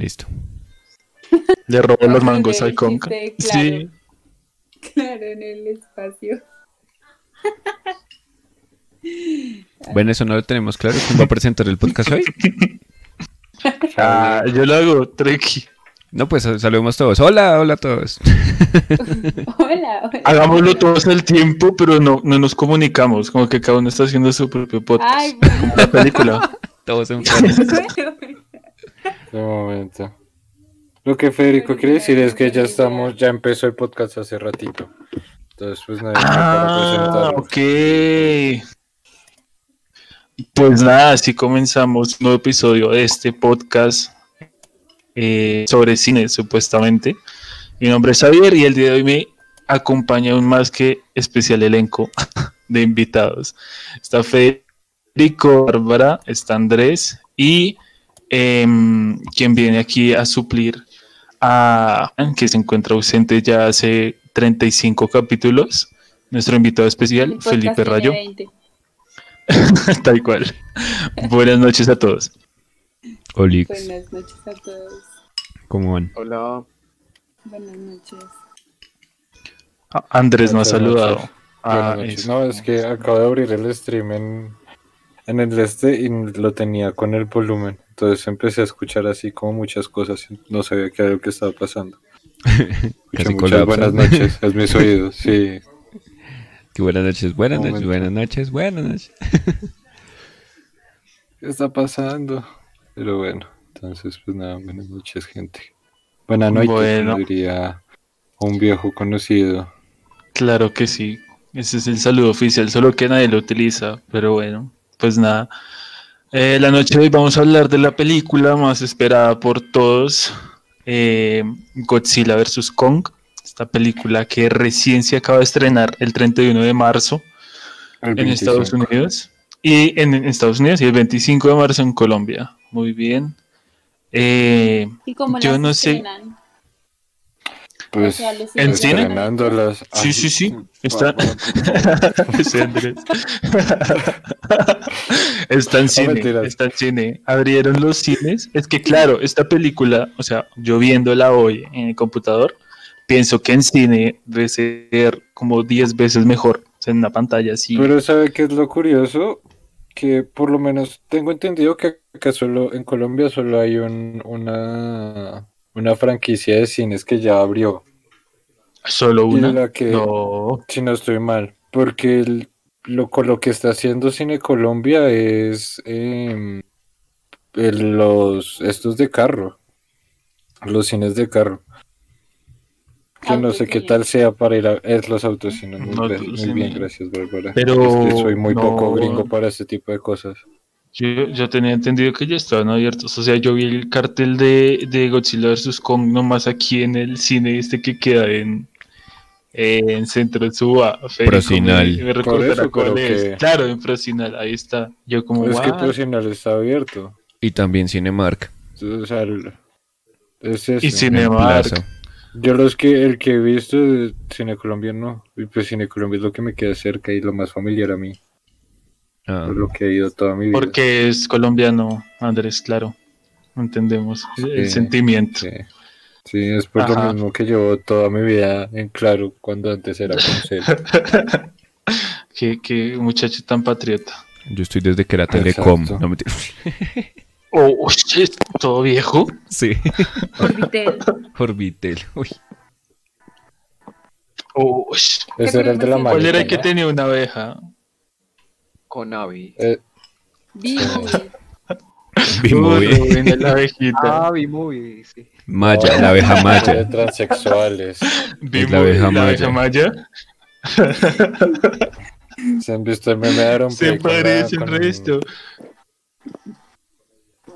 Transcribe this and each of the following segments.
Listo. Le robó los mangos El al Conca. Sí. Claro, en el espacio. Bueno, eso no lo tenemos claro. ¿Quién va a presentar el podcast hoy? Ah, yo lo hago, Treki. No, pues saludemos todos. Hola, hola a todos. Hola, hola. Hagámoslo todos al tiempo, pero no, no nos comunicamos. Como que cada uno está haciendo su propio podcast. Ay, bueno, La película. Todos en. De momento. Lo que Federico quiere decir es que ya estamos, ya empezó el podcast hace ratito. Entonces, pues nada, para Ah, presentarlo. ok. Pues nada, así comenzamos un nuevo episodio de este podcast eh, sobre cine, supuestamente. Mi nombre es Javier y el día de hoy me acompaña un más que especial elenco de invitados. Está Federico, Bárbara, está Andrés y em, quien viene aquí a suplir a que se encuentra ausente ya hace 35 capítulos, nuestro invitado especial, podcast Felipe Rayo. 20. Tal cual. Buenas noches a todos. Olix. Buenas noches a todos. ¿Cómo van? Hola. Buenas noches. Ah, Andrés no ha saludado. Ah. No, es que acabo de abrir el stream en, en el este y lo tenía con el volumen. Entonces empecé a escuchar así como muchas cosas. y No sabía qué era lo que estaba pasando. Casi Muchas buenas noches. Es mis oídos, sí. Qué buenas noches, buenas Un noches, momento. buenas noches, buenas noches. ¿Qué está pasando? Pero bueno, entonces pues nada, buenas noches, gente. Buenas noches, Bueno. diría un viejo conocido. Claro que sí. Ese es el saludo oficial, solo que nadie lo utiliza. Pero bueno, pues nada. Eh, la noche de hoy vamos a hablar de la película más esperada por todos, eh, Godzilla vs. Kong. Esta película que recién se acaba de estrenar el 31 de marzo en Estados 25. Unidos. Y en, en Estados Unidos y el 25 de marzo en Colombia. Muy bien. Eh, ¿Y cómo Yo no sé. Pues O sea, los ¿En cine? estrenándolas. Sí, sí, sí. Está. Está en cine, mentiras. está en cine. Abrieron los cines. Es que claro, esta película, o sea, yo viéndola hoy en el computador, pienso que en cine debe ser como 10 veces mejor. O sea, en una pantalla así. Pero ¿sabe qué es lo curioso? Que por lo menos tengo entendido que acá solo en Colombia solo hay un, una, una franquicia de cines que ya abrió. Solo una. la que, No. si no estoy mal, porque el- lo, con lo que está haciendo Cine Colombia es em, el- los estos de carro, los cines de carro. Que no sé qué tal sea para ir a es los autocines. Muy, No, gra- muy bien, gracias, Bárbara. Pero Es que soy muy poco gringo para este tipo de cosas. Yo, yo tenía entendido que ya estaban abiertos. O sea, yo vi el cartel de, de Godzilla vs. Kong nomás aquí en el cine este que queda en, en Centro de Suba. Procinal. Me, me recordará eso, cuál pero es. que- Claro, en Procinal, ahí está. Yo como, es que. Procinal está abierto. Y también Cinemark. O sea, el- es eso. Y Cinemark. Plaza. Yo los que el que he visto de Cine Colombia no. Y pues Cine Colombia es lo que me queda cerca y lo más familiar a mí. Ah, Por lo que he ido toda mi vida. Porque es colombiano, Andrés, claro. Entendemos el sentimiento. Sí. Sí, es por Ajá. lo mismo que llevo toda mi vida en claro cuando antes era con. Qué, qué muchacho tan patriota. yo estoy desde que era Telecom. Exacto. No mentira. Oh, shit, todo viejo. sí. Orbitel. Orbitel. Uy. Oh, shit. Ese era el de la? ¿Cuál era el que tenía una abeja? Conavi. Eh, la abejita. Ah, B-Movie, sí. Maya, la abeja de Maya. transexuales. La abeja la abeja maya. ¿Se han visto el meme Se la- parece el con- resto.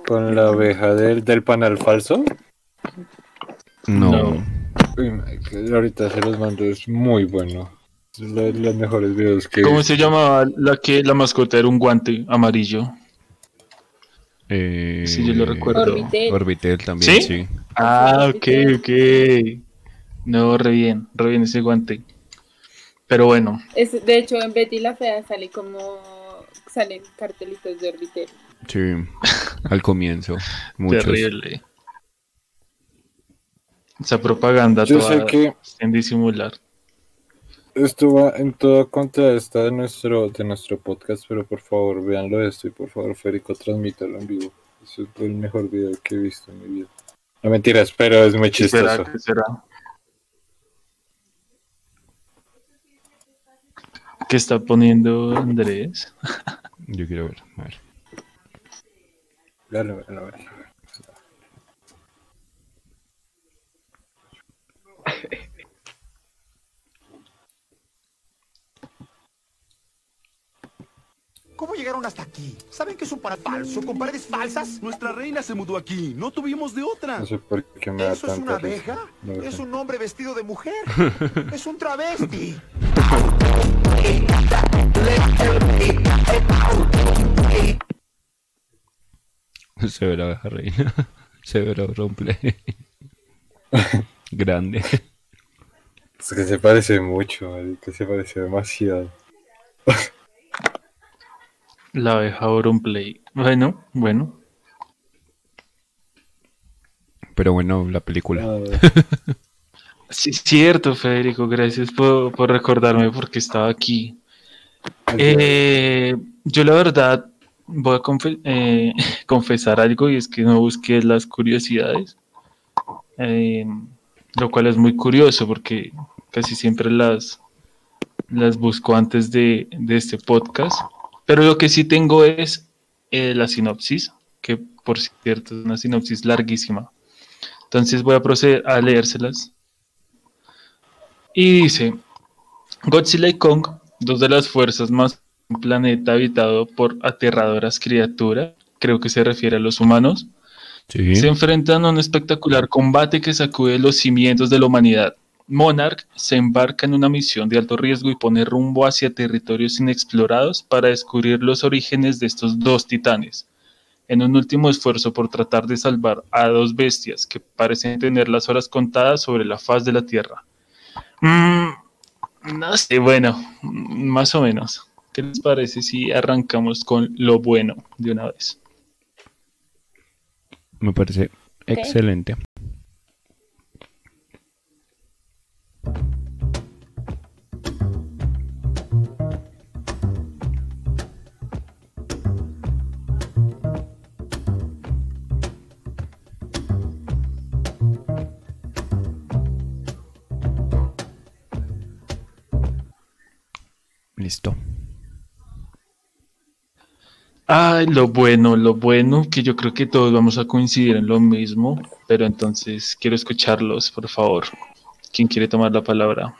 Con la abeja del, del panal falso. No. Uy, ahorita se los mando, es muy bueno. Es lo- de los mejores videos que ¿Cómo se llamaba la que la mascota era un guante amarillo? Eh, Sí, yo lo recuerdo. Orbitel. Orbitel también, ¿Sí? sí. Ah, ok, ok. No, re bien, re bien ese guante. Pero bueno, Es, de hecho, en Betty la Fea sale como. Salen cartelitos de Orbitel. Sí. Al comienzo. Muchos. terrible. Esa propaganda Yo toda sé que en disimular. Esto va en toda contra esta de nuestro, de nuestro podcast, pero por favor véanlo esto y por favor Federico transmítalo en vivo. Eso es el mejor video que he visto en mi vida. No mentiras, pero es muy chistoso. ¿Será que será? ¿Qué está poniendo Andrés? Yo quiero ver. A ver. Véanlo, véanlo, véanlo. ¿Cómo llegaron hasta aquí? ¿Saben que es un para falso con paredes falsas? Nuestra reina se mudó aquí, no tuvimos de otra. No sé por qué me da ¿Eso es una abeja? No Es un hombre vestido de mujer. es un travesti. Severa abeja reina. Severa roleplay. Grande. Es que se parece mucho, marica, se parece demasiado. La abeja Auronplay. Bueno, bueno. Pero bueno, la película. Sí, cierto, Federico. Gracias por, por recordarme porque estaba aquí. Eh, yo la verdad voy a confe- eh, confesar algo y es que no busqué las curiosidades, Eh, lo cual es muy curioso porque casi siempre las, las busco antes de, de este podcast. Pero lo que sí tengo es eh, la sinopsis, que por cierto es una sinopsis larguísima. Entonces voy a proceder a leérselas. Y dice, Godzilla y Kong, dos de las fuerzas más un planeta habitado por aterradoras criaturas, creo que se refiere a los humanos, Sí. se enfrentan a un espectacular combate que sacude los cimientos de la humanidad. Monarch se embarca en una misión de alto riesgo y pone rumbo hacia territorios inexplorados para descubrir los orígenes de estos dos titanes, en un último esfuerzo por tratar de salvar a dos bestias que parecen tener las horas contadas sobre la faz de la Tierra. Mm, no sé, bueno, más o menos. ¿Qué les parece si arrancamos con lo bueno de una vez? Me parece excelente. Ay, lo bueno, lo bueno, que yo creo que todos vamos a coincidir en lo mismo, pero entonces quiero escucharlos, por favor. ¿Quién quiere tomar la palabra?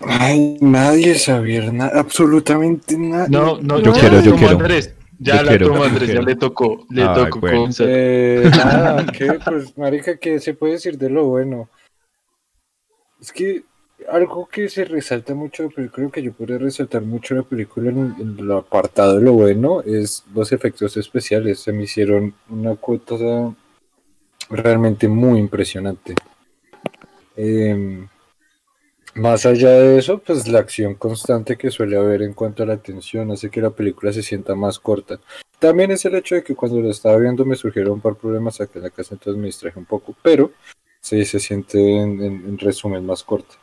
Ay, nadie sabía nada, absolutamente nada. No, no, Yo ya quiero, yo quiero. Andrés. Ya Yo la quiero, tomó Andrés, ya le tocó, le Ay, tocó bueno. Eh, nada, ¿qué? Pues, marica, ¿qué se puede decir de lo bueno? Es que algo que se resalta mucho, pero creo que yo podría resaltar mucho la película en, en el apartado de lo bueno, es los efectos especiales. Se me hicieron una cosa realmente muy impresionante. Em, más allá de eso, pues la acción constante que suele haber en cuanto a la tensión hace que la película se sienta más corta. También es el hecho de que cuando lo estaba viendo me surgieron un par de problemas acá en la casa, entonces me distraje un poco, pero sí se siente en, en- en resumen más corta.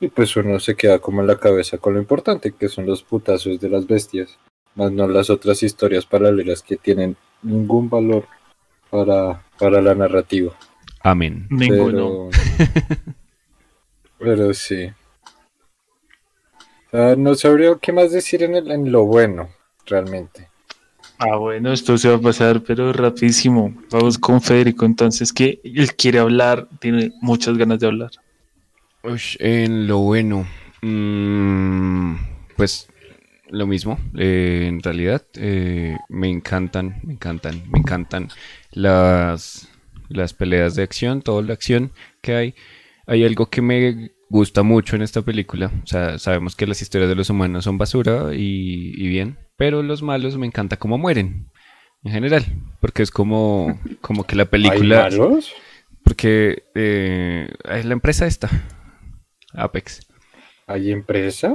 Y pues uno se queda como en la cabeza con lo importante, que son los putazos de las bestias, más no las otras historias paralelas que tienen ningún valor para, para la narrativa. Amén. Ninguno. Pero, pero sí. O sea, no sabría qué más decir en, el- en lo bueno, realmente. Ah, bueno, esto se va a pasar, pero rapidísimo. Vamos con Federico, entonces, que él quiere hablar, tiene muchas ganas de hablar. Ush, en lo bueno, mm, pues lo mismo, eh, en realidad eh, me encantan, me encantan, me encantan las, las peleas de acción, toda la acción que hay. Hay algo que me gusta mucho en esta película, o sea, sabemos que las historias de los humanos son basura y, y bien, pero los malos me encanta cómo mueren, en general, porque es como, como que la película... ¿Hay malos? Porque eh, es la empresa esta, Apex. ¿Hay empresa?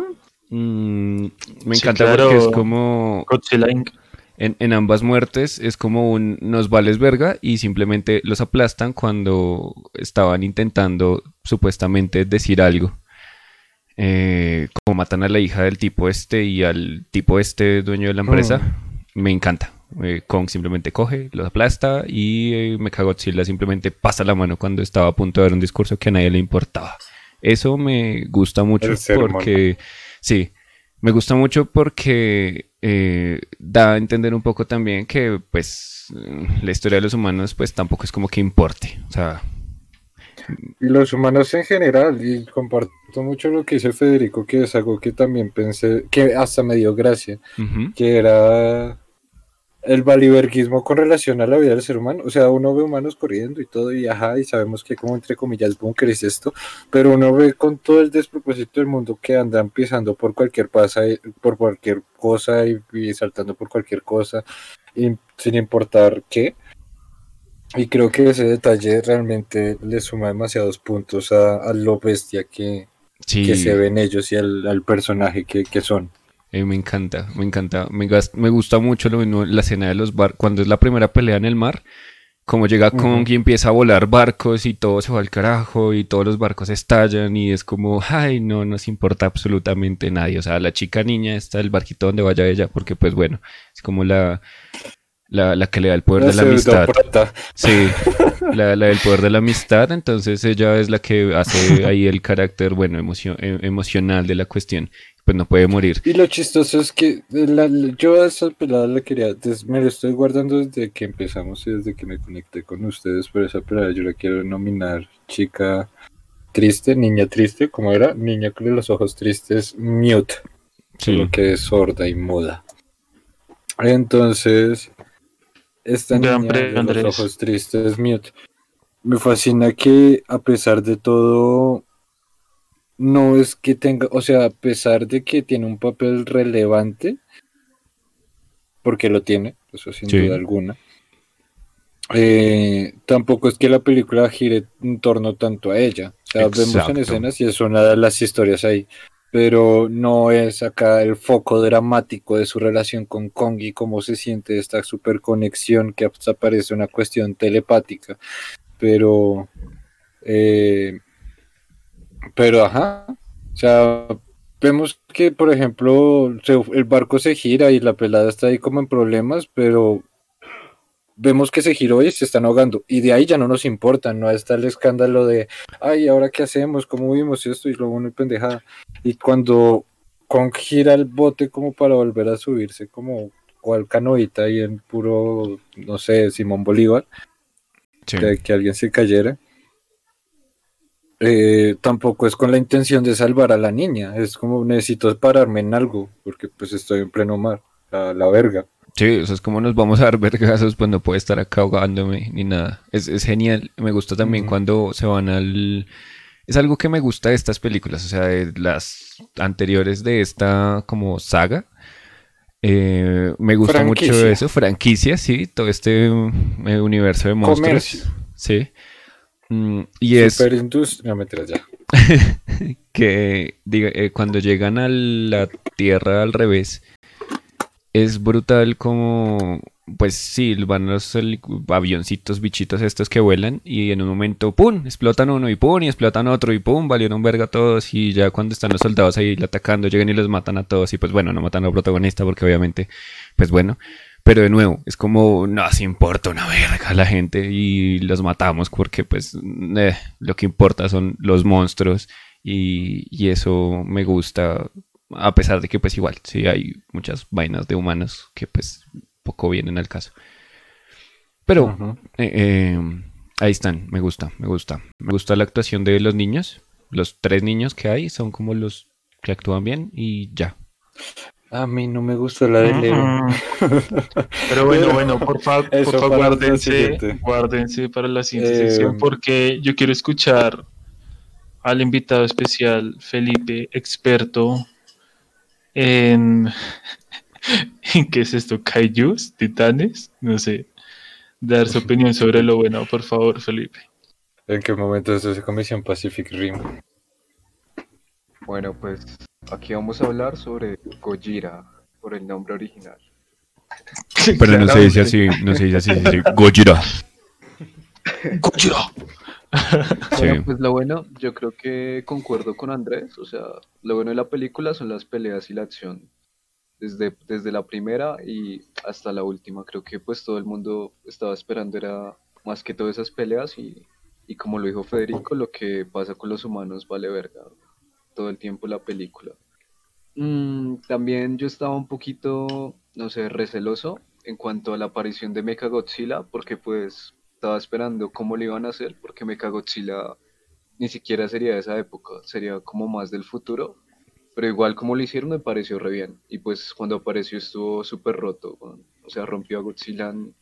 Mm, me Sí, encanta claro. porque es como... Godzilla Inc. En, en ambas muertes es como un nos vales verga y simplemente los aplastan cuando estaban intentando supuestamente decir algo. Eh, como matan a la hija del tipo este y al tipo este dueño de la empresa, me encanta. Eh, Kong simplemente coge, los aplasta y eh, Mechagodzilla simplemente pasa la mano cuando estaba a punto de dar un discurso que a nadie le importaba. Eso me gusta mucho porque, sí, me gusta mucho porque eh, da a entender un poco también que, pues, la historia de los humanos, pues, tampoco es como que importe. O sea, Y los humanos en general, y comparto mucho lo que dice Federico, que es algo que también pensé, que hasta me dio gracia, que era el valiverguismo con relación a la vida del ser humano. O sea, uno ve humanos corriendo y todo, y ajá, y sabemos que como entre comillas búnker es esto, pero uno ve con todo el despropósito del mundo que andan pisando por cualquier pasa, por cualquier cosa y, y saltando por cualquier cosa, y sin importar qué. Y creo que ese detalle realmente le suma demasiados puntos a, a lo bestia que, sí. que se ven ellos y al, al personaje que, que son. Eh, me encanta, me encanta. Me, me gusta mucho lo mismo, la escena de los barcos, cuando es la primera pelea en el mar, como llega Kong y empieza a volar barcos y todo se va al carajo y todos los barcos estallan y es como, ay, no nos importa absolutamente nadie. O sea, la chica niña está el barquito donde vaya ella, porque pues bueno, es como la, la, la que le da el poder de la amistad. Sí, la, la del poder de la amistad, entonces ella es la que hace ahí el carácter, bueno, emocio- eh, emocional de la cuestión. Pues no puede morir. Y lo chistoso es que la- la- yo a esa pelada la quería, me lo estoy guardando desde que empezamos y desde que me conecté con ustedes, pero esa pelada yo la quiero nominar chica triste, niña triste, como era, niña con los ojos tristes, mute, Sí. lo que es sorda y muda. Entonces, esta niña de los ojos tristes, mute. Me fascina que a pesar de todo, no es que tenga, o sea, a pesar de que tiene un papel relevante, porque lo tiene, eso sin Sí. duda alguna, eh, tampoco es que la película gire en torno tanto a ella. O sea, vemos en escenas y es una de las historias ahí, pero no es acá el foco dramático de su relación con Kong y cómo se siente esta super conexión que hasta parece una cuestión telepática. Pero, eh, pero ajá, o sea, vemos que, por ejemplo, el barco se gira y la pelada está ahí como en problemas, pero vemos que se giró y se están ahogando. Y de ahí ya no nos importa, no está el escándalo de, ay, ¿ahora qué hacemos? ¿Cómo vimos esto? Y luego una pendejada. Y cuando Kong gira el bote como para volver a subirse, como cual canoita y en puro, no sé, Simón Bolívar, Sí. que alguien se cayera. eh, tampoco es con la intención de salvar a la niña, es como necesito pararme en algo, porque pues estoy en pleno mar, la, la verga. Sí, eso es como nos vamos a dar vergazos, pues no puedo estar acá ahogándome ni nada. Es, es genial. Me gusta también cuando se van al... Es algo que me gusta de estas películas, o sea, de las anteriores de esta como saga. Eh, me gusta mucho eso, franquicia, sí, todo este eh, universo de monstruos. Comercio. Sí. Mm, y es Superindustria, no ya. que diga, eh, cuando llegan a la Tierra al revés, es brutal como, pues sí, van los avioncitos, bichitos estos que vuelan y en un momento, ¡pum!, explotan uno y ¡pum!, y explotan otro y ¡pum!, valieron verga todos y ya cuando están los soldados ahí atacando, llegan y los matan a todos y pues bueno, no matan al protagonista porque obviamente, pues bueno. Pero de nuevo, es como, no se importa una verga a la gente y los matamos porque pues eh, lo que importa son los monstruos y, y eso me gusta, a pesar de que pues igual, sí hay muchas vainas de humanos que pues poco vienen al caso. Pero eh, eh, ahí están, me gusta, me gusta. Me gusta la actuación de los niños, los tres niños que hay son como los que actúan bien y ya. A mí no me gustó la de Leo. Pero bueno, bueno, por favor, eso por favor, guárdense, guárdense para la siguiente Eh, sección porque yo quiero escuchar al invitado especial, Felipe, experto en, en ¿qué es esto? ¿Kaijus? ¿Titanes? No sé. Dar su opinión sobre lo bueno, por favor, Felipe. ¿En qué momento es esa comisión Pacific Rim? Bueno, pues aquí vamos a hablar sobre Gojira, por el nombre original. Pero no se dice así, no se dice así, se dice Gojira. Sí. Bueno, pues lo bueno, yo creo que concuerdo con Andrés, o sea, lo bueno de la película son las peleas y la acción. Desde, desde la primera y hasta la última, creo que pues todo el mundo estaba esperando era más que todas esas peleas y, y como lo dijo Federico, lo que pasa con los humanos vale verga todo el tiempo la película. Mm, también yo estaba un poquito, no sé, receloso en cuanto a la aparición de Mechagodzilla, porque pues estaba esperando cómo lo iban a hacer, porque Mechagodzilla ni siquiera sería de esa época, sería como más del futuro, pero igual como lo hicieron me pareció re bien, y pues cuando apareció estuvo súper roto, o sea, rompió a Godzilla en,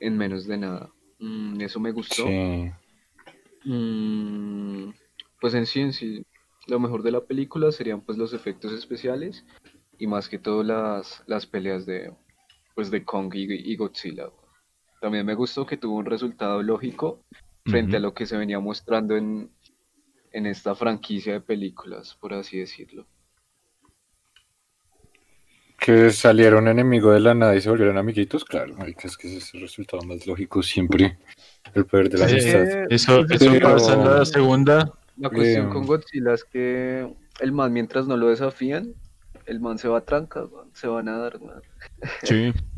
en menos de nada. Mm, eso me gustó. Sí. Mm, pues en sí, en sí, lo mejor de la película serían pues los efectos especiales y más que todo las, las peleas de, pues, de Kong y, y Godzilla. También me gustó que tuvo un resultado lógico frente a lo que se venía mostrando en, en esta franquicia de películas, por así decirlo. Que salieron enemigos de la nada y se volvieron amiguitos, claro, marica, es que ese es el resultado más lógico siempre. El poder de la Sí. amistad. Eso, eso Pero- pasa en la segunda. La cuestión Eh, con Godzilla es que el man mientras no lo desafían, el man se va a tranca, se va a nadar, weón. Sí.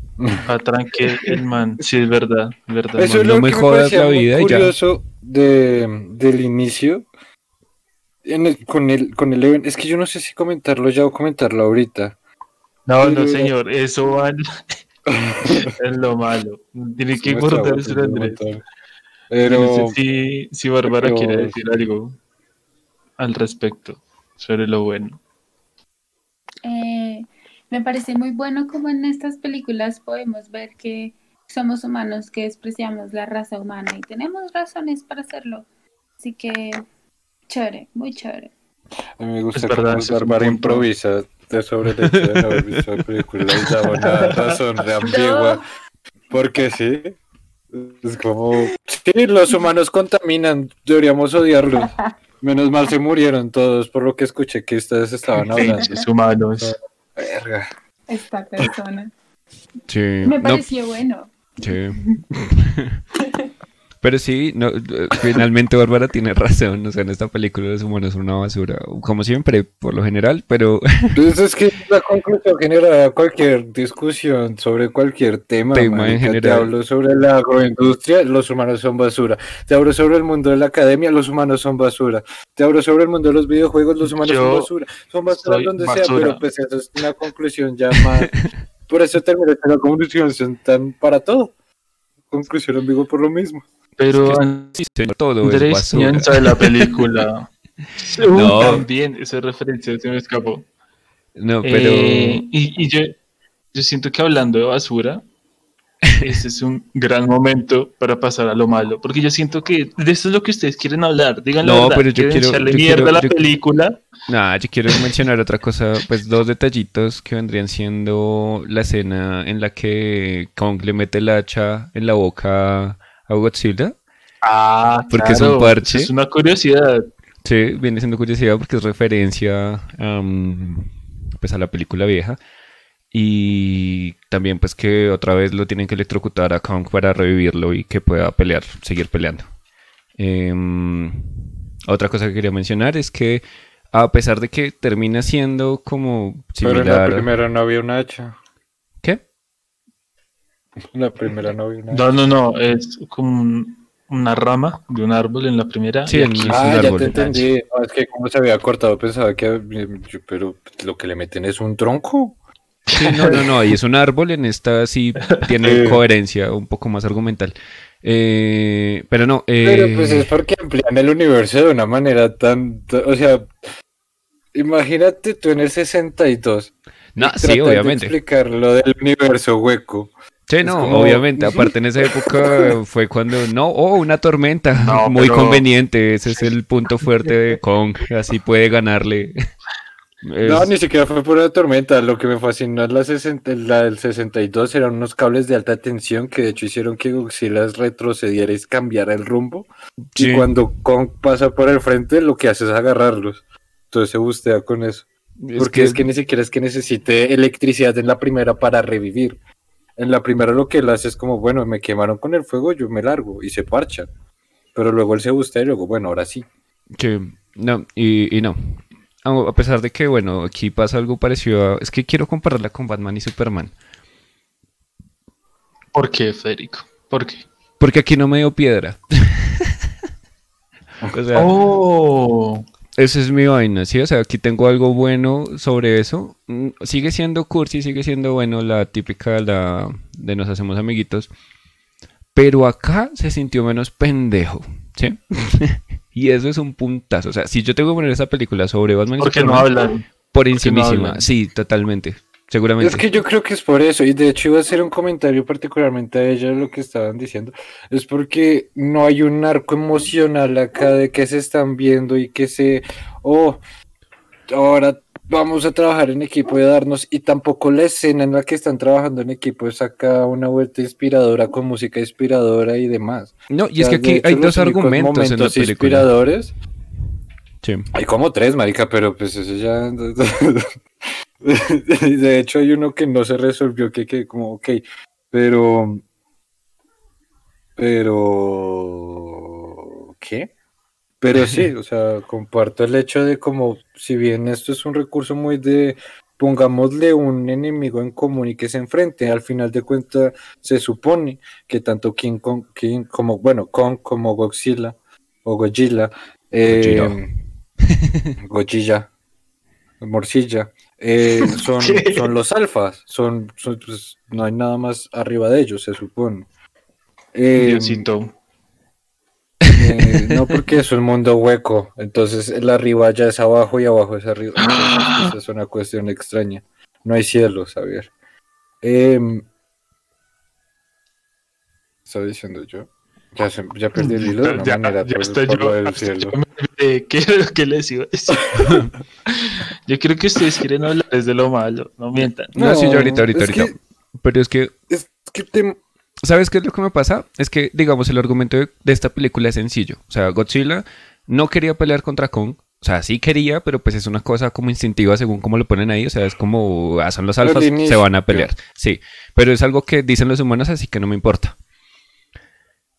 A tranque el man. Sí, es verdad. es verdad Eso man. es no lo me que me jodas parecía la muy vida y ya. curioso de, del inicio. En el- con el con el evento. Es que yo no sé si comentarlo ya o comentarlo ahorita. No, no, Pero- señor. Eso va en, en lo malo. Tiene Es que nuestra guardar voz, eso, es un Andrés. montón. No Pero sé si, si Bárbara pero- quiere decir algo al respecto sobre lo bueno. Eh, me parece muy bueno como en estas películas podemos ver que somos humanos, que despreciamos la raza humana y tenemos razones para hacerlo. Así que, chévere, muy chévere. a mí me gusta Es verdad, improvisa de sobre el hecho de no haber visto la película y da una razón de ambigua. Porque sí. Es como, sí, los humanos contaminan, deberíamos odiarlos. Menos mal se murieron todos, por lo que escuché que ustedes estaban hablando. Pinches humanos. Verga. Esta persona. Sí. Me No, pareció bueno. sí. Pero sí, no, eh, finalmente Bárbara tiene razón. O sea, en esta película los humanos son una basura. Como siempre, por lo general, pero Entonces es que la conclusión genera cualquier discusión sobre cualquier tema. Tema en marica. Te general. hablo sobre la agroindustria, los humanos son basura. Te hablo sobre el mundo de la academia, los humanos son basura. Te hablo sobre el mundo de los videojuegos, los humanos Yo son basura. Son basura donde sea, pero pues eso es una conclusión ya más. Por eso termina una conclusión tan para todo. Conclusión ambigua por lo mismo. Pero sí, señor, todo es Andrés basura. piensa de la película. No. También, esa referencia se me escapó. No, pero Eh, y y yo, yo siento que hablando de basura, este es un gran momento para pasar a lo malo. Porque yo siento que de eso es lo que ustedes quieren hablar. Digan la No, verdad. pero yo ¿Quieren quiero- echarle yo mierda quiero- a la yo- película. Nada, yo quiero mencionar otra cosa, pues dos detallitos que vendrían siendo la escena en la que Kong le mete el hacha en la boca a Godzilla. Ah, Porque es un parche. Es una curiosidad. Sí, viene siendo curiosidad porque es referencia pues a la película vieja. Y también pues que otra vez lo tienen que electrocutar a Kong para revivirlo y que pueda pelear, seguir peleando. Em, otra cosa que quería mencionar es que a pesar de que termina siendo como Pero en la similar... primera no había un hacha. ¿Qué? La primera no había un hacha. No, no, no. Es como un- una rama de un árbol en la primera. Sí, aquí- es un Ah, ya árbol. te entendí. No, es que como se había cortado pensaba que... yo- Pero lo que le meten es un tronco. Sí, no, no, no, y es un árbol, en esta sí tiene Sí. coherencia, un poco más argumental. Eh, pero no, eh, Pero pues es porque amplían el universo de una manera tan... O sea, imagínate tú en el 62. no, y sí, tratar de obviamente. explicar lo del universo hueco. Sí, no, como- obviamente, aparte en esa época fue cuando, no, oh, una tormenta, No, muy pero- conveniente, ese es el punto fuerte de Kong, así puede ganarle. Es- No, ni siquiera fue por una tormenta. Lo que me fascinó es la, 60 la del 62 eran unos cables de alta tensión que de hecho hicieron que Godzilla retrocediera y cambiara el rumbo. Sí. Y cuando Kong pasa por el frente, lo que hace es agarrarlos. Entonces se bustea con eso. es Porque que- es que ni siquiera es que necesite electricidad en la primera para revivir. En la primera lo que él hace es como, bueno, me quemaron con el fuego, yo me largo y se parcha. Pero luego él se gusta y luego, bueno, ahora sí. Sí, no, y, y no. A a pesar de que, bueno, aquí pasa algo parecido a... Es que quiero compararla con Batman y Superman. ¿Por qué, Federico? ¿Por qué? Porque aquí no me dio piedra. o sea, Oh, esa es mi vaina, ¿sí? O sea, aquí tengo algo bueno sobre eso. Mm, Sigue siendo cursi, sigue siendo bueno la típica la de nos hacemos amiguitos. Pero acá se sintió menos pendejo, ¿sí? y eso es un puntazo. O sea, si yo tengo que poner esa película sobre Batman porque no hablan. por encimísima. sí, totalmente. Seguramente. Es que yo creo que es por eso, y de hecho iba a hacer un comentario particularmente a ella de lo que estaban diciendo, es porque no hay un arco emocional acá de que se están viendo y que se, oh, ahora vamos a trabajar en equipo y darnos, y tampoco la escena en la que están trabajando en equipo es acá una vuelta inspiradora con música inspiradora y demás. No, y es O que sea, aquí hay dos argumentos en la momentos película. inspiradores Sí. Hay como tres, marica, pero pues eso ya. De hecho, hay uno que no se resolvió, que, que como, ok, pero. Pero. ¿Qué? Pero sí, o sea, comparto el hecho de como, si bien esto es un recurso muy de. Pongámosle un enemigo en común y que se enfrente. Al final de cuentas, se supone que tanto King Kong, King como, bueno, Kong como Godzilla o Godzilla, eh, Godzilla, Morcilla, eh, son, son los alfas, son, son, pues, no hay nada más arriba de ellos, se supone. Eh, Diosito. eh, no porque es un mundo hueco, entonces el arriba ya es abajo y abajo es arriba. Entonces, esa es una cuestión extraña. No hay cielo, Javier. Em, ¿Estaba diciendo yo? Ya, se- ya perdí el hilo de una Ya- manera ya por, estoy por yo- del cielo. yo me ¿Qué era lo que les iba a decir? Yo creo que ustedes quieren hablar desde lo malo, no mientan. No, sí, yo ahorita, ahorita, que- ahorita. Pero es que es que te- ¿Sabes qué es lo que me pasa? Es que, digamos, el argumento de, de esta película es sencillo. O sea, Godzilla no quería pelear contra Kong. O sea, sí quería, pero pues es una cosa como instintiva según cómo lo ponen ahí. O sea, es como, ah, son los alfas, se van a pelear. Sí, pero es algo que dicen los humanos, así que no me importa.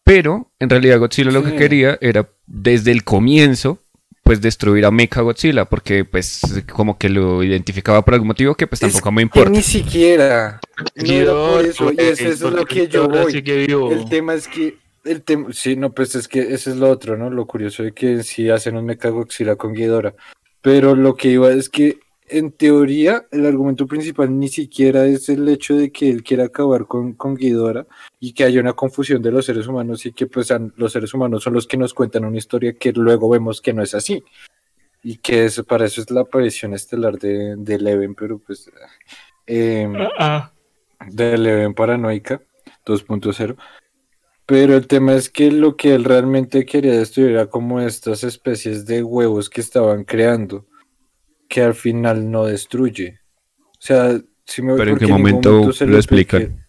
Pero, en realidad, Godzilla lo que quería era, desde el comienzo, pues destruir a Mecha Godzilla, porque pues como que lo identificaba por algún motivo que pues tampoco es me que importa. ni siquiera. No era por eso, y Güey, eso, eso es lo que yo voy. que. El tema es que, el tema, sí, no, pues es que ese es lo otro, ¿no? Lo curioso de que sí hacen un Mechagodzilla con Ghidorah. Pero lo que iba es que, en teoría, el argumento principal ni siquiera es el hecho de que él quiera acabar con, con Ghidorah y que haya una confusión de los seres humanos y que pues los seres humanos son los que nos cuentan una historia que luego vemos que no es así. Y que eso, para eso es la aparición estelar de, de Eleven, pero pues... em, Ah, de Eleven Paranoica 2.0. Pero el tema es que lo que él realmente quería destruir era como estas especies de huevos que estaban creando, que al final no destruye. O sea, si me Pero ¿en qué momento se lo explican?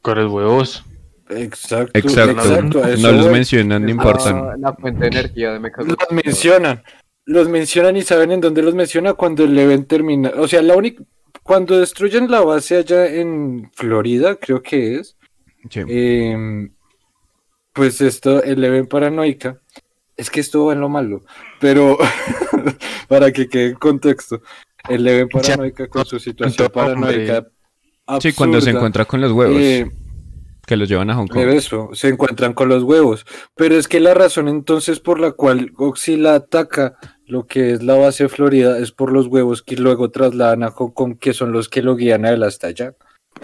con los huevos. Exacto, Exacto. exacto, a eso No los voy. mencionan ni Es importan. La, la fuente de energía de Mechagodzilla. Los mencionan. Los mencionan y saben en dónde los menciona cuando el evento termina. O sea, la única. Cuando destruyen la base allá en Florida, creo que es. Sí. em, pues esto, el Eleven Paranoica. Es que esto va en lo malo. Pero para que quede en contexto. El Eleven Ya, Paranoica con su situación paranoica. Sí, cuando se encuentra con los huevos eh, que los llevan a Hong Kong. eso, se encuentran con los huevos. Pero es que la razón entonces por la cual Godzilla ataca lo que es la base de Florida es por los huevos que luego trasladan a Hong Kong, que son los que lo guían a él hasta allá.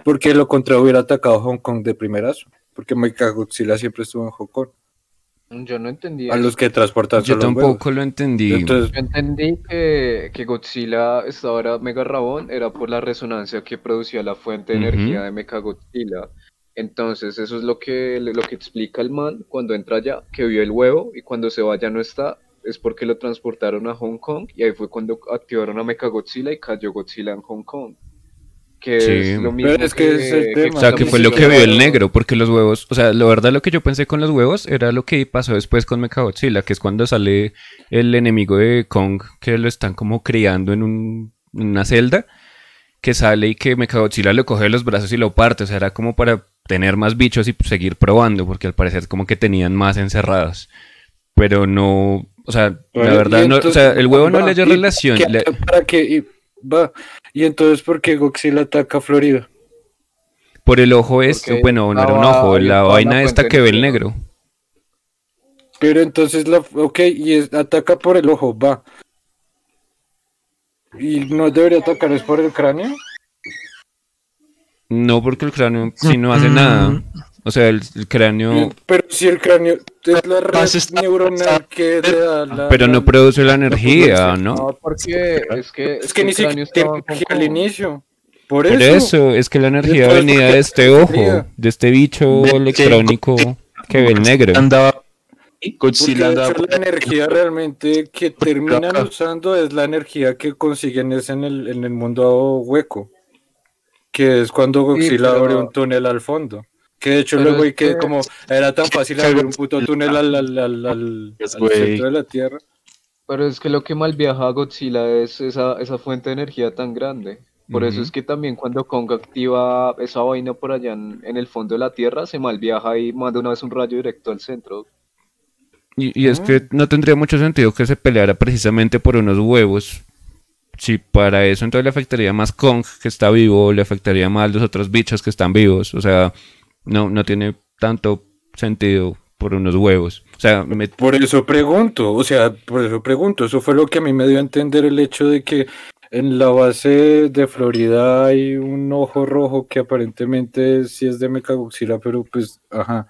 Porque lo contrario hubiera atacado Hong Kong de primerazo. Porque Mecha Godzilla siempre estuvo en Hong Kong. Yo no entendí. A los que transportan Yo huevos. tampoco lo entendí. Entonces, Yo entendí que, que Godzilla estaba ahora mega rabón, era por la resonancia que producía la fuente de energía de Mechagodzilla. Entonces, eso es lo que, lo que explica el man cuando entra allá, que vio el huevo y cuando se va ya no está, es porque lo transportaron a Hong Kong y ahí fue cuando activaron a Mechagodzilla y cayó Godzilla en Hong Kong. Que Sí. es lo mismo Pero es que es el tema, O sea, que fue lo que vio el negro, porque los huevos, o sea, la verdad lo que yo pensé con los huevos era lo que pasó después con Mechagodzilla, que es cuando sale el enemigo de Kong, que lo están como criando en, un- una celda, que sale y que Mechagodzilla lo coge de los brazos y lo parte. O sea, era como para tener más bichos y seguir probando, porque al parecer como que tenían más encerrados. Pero no, o sea, la verdad, y no, o entonces, sea, el huevo no le dio relación. ¿qué- le- ¿Para qué? Y, va. Y entonces, ¿por qué Godzilla ataca a Florida? por el ojo es, Porque bueno, no era un ojo, la vaina esta que ve el negro. Pero entonces, la, ok, y es- ataca por el ojo, va. ¿Y no debería atacar es por el cráneo? No, porque el cráneo si no hace nada. O sea, el, el cráneo, Pero si el cráneo es la red neuronal que le da la... pero no produce la energía. ¿no? No, porque es que, Es que ni siquiera al inicio. Por Por eso. eso, es que la energía venía ¿por qué de este ojo, de este bicho electrónico que ve el negro. Andaba. y Porque de hecho la energía realmente que terminan usando es la energía que consiguen es en el, en el mundo hueco. Que es cuando Godzilla pero- abre un túnel al fondo. Que de hecho Pero luego y que como era tan fácil abrir un puto túnel al, al, al, al- al güey. centro de la Tierra. Pero es que lo que malviaja a Godzilla es esa, esa fuente de energía tan grande. Por eso es que también cuando Kong activa esa vaina por allá en, en el fondo de la Tierra, se malviaja y manda una vez un rayo directo al centro. Y, y es que no tendría mucho sentido que se peleara precisamente por unos huevos. Si para eso entonces le afectaría más Kong que está vivo, le afectaría más los otros bichos que están vivos. O sea, no, no tiene tanto sentido por unos huevos. O sea, me- Por eso pregunto, o sea, por eso pregunto. Eso fue lo que a mí me dio a entender el hecho de que en la base de Florida hay un ojo rojo que aparentemente sí es de Mechagodzilla, pero pues, ajá,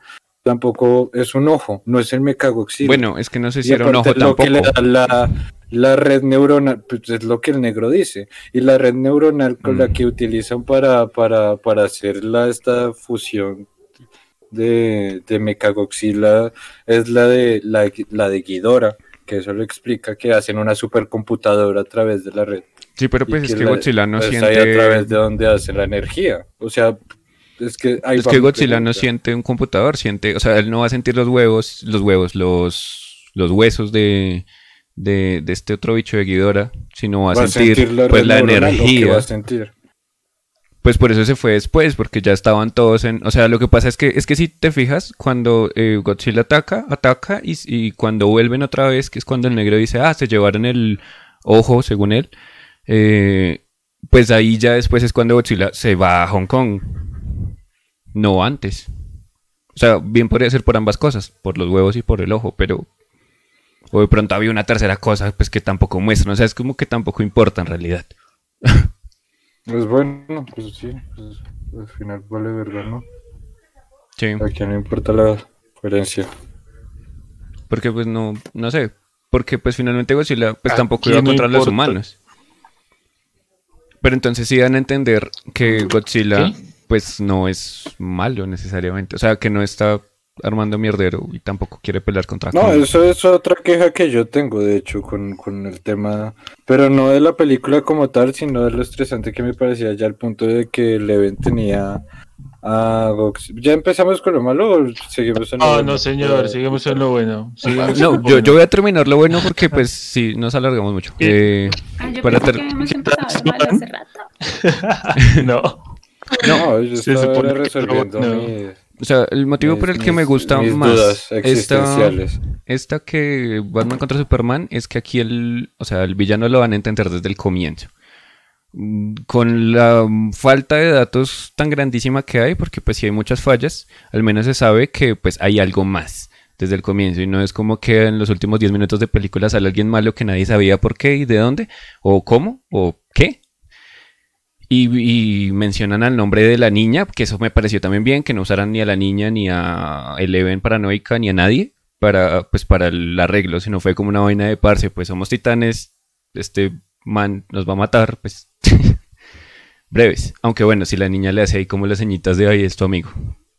tampoco es un ojo, no es el Mechagodzilla. bueno, es que no sé si Y era un ojo que le tampoco. da la, la red neuronal, pues es lo que el negro dice. Y la red neuronal con la Mm. que utilizan para, para, para hacer la, esta fusión de, de Mechagodzilla es la de la, la de Ghidorah, que eso lo explica que hacen una supercomputadora a través de la red. Sí, pero pues es que la- Godzilla no pues, siente. ahí a través de donde hacen la energía. O sea, es que Es Godzilla no siente un computador, siente, o sea, él no va a sentir los huevos, los huevos, los, los huesos de, de, de este otro bicho de Ghidorah, sino va a, sentir, la pues la neuronal, ¿o qué energía. va a sentir? Pues por eso se fue después, porque ya estaban todos en, o sea, lo que pasa es que es que si te fijas, cuando eh, Godzilla ataca, ataca y, y cuando vuelven otra vez, que es cuando el negro dice, ah, se llevaron el ojo, según él, eh, pues ahí ya después es cuando Godzilla se va a Hong Kong, no antes. O sea, bien podría ser por ambas cosas, por los huevos y por el ojo, pero o de pronto había una tercera cosa, pues que tampoco muestran, o sea, es como que tampoco importa en realidad. Pues bueno, pues sí, pues, al final vale verga, ¿no? Sí. A quién no importa la coherencia. Porque pues no, no sé. Porque pues finalmente Godzilla pues ¿A tampoco iba quién no contra los humanos. Pero entonces sí dan a entender que Godzilla ¿Qué? Pues no es malo necesariamente. O sea, que no está armando mierdero y tampoco quiere pelear contra No, Kong. eso es otra queja que yo tengo, de hecho, con, con el tema, pero no de la película como tal, sino de lo estresante que me parecía ya al punto de que Leven tenía a Godzilla. ¿Ya empezamos con lo malo o seguimos en lo No, bueno? no, señor, seguimos en lo bueno. seguimos en No, lo yo, bueno. yo voy a terminar lo bueno porque pues sí, nos alargamos mucho. Eh, Ah, yo Para pensé ter- que habíamos empezado de mal hace rato. No. No, yo Se supone resolviendo no. mis, o sea, el motivo mis- por el que me gusta más esta, esta que Batman contra Superman es que aquí el, o sea, el villano lo van a entender desde el comienzo. Con la falta de datos tan grandísima que hay, porque pues si hay muchas fallas, al menos se sabe que pues hay algo más desde el comienzo y no es como que en los últimos 10 minutos de película sale alguien malo que nadie sabía por qué y de dónde, o cómo, o qué. Y, y mencionan al nombre de la niña, que eso me pareció también bien, que no usaran ni a la niña, ni a Eleven paranoica, ni a nadie para, pues, para el arreglo, sino fue como una vaina de parce, pues somos titanes, este man nos va a matar, pues breves. Aunque bueno, si la niña le hace ahí como las ceñitas de ahí es tu amigo,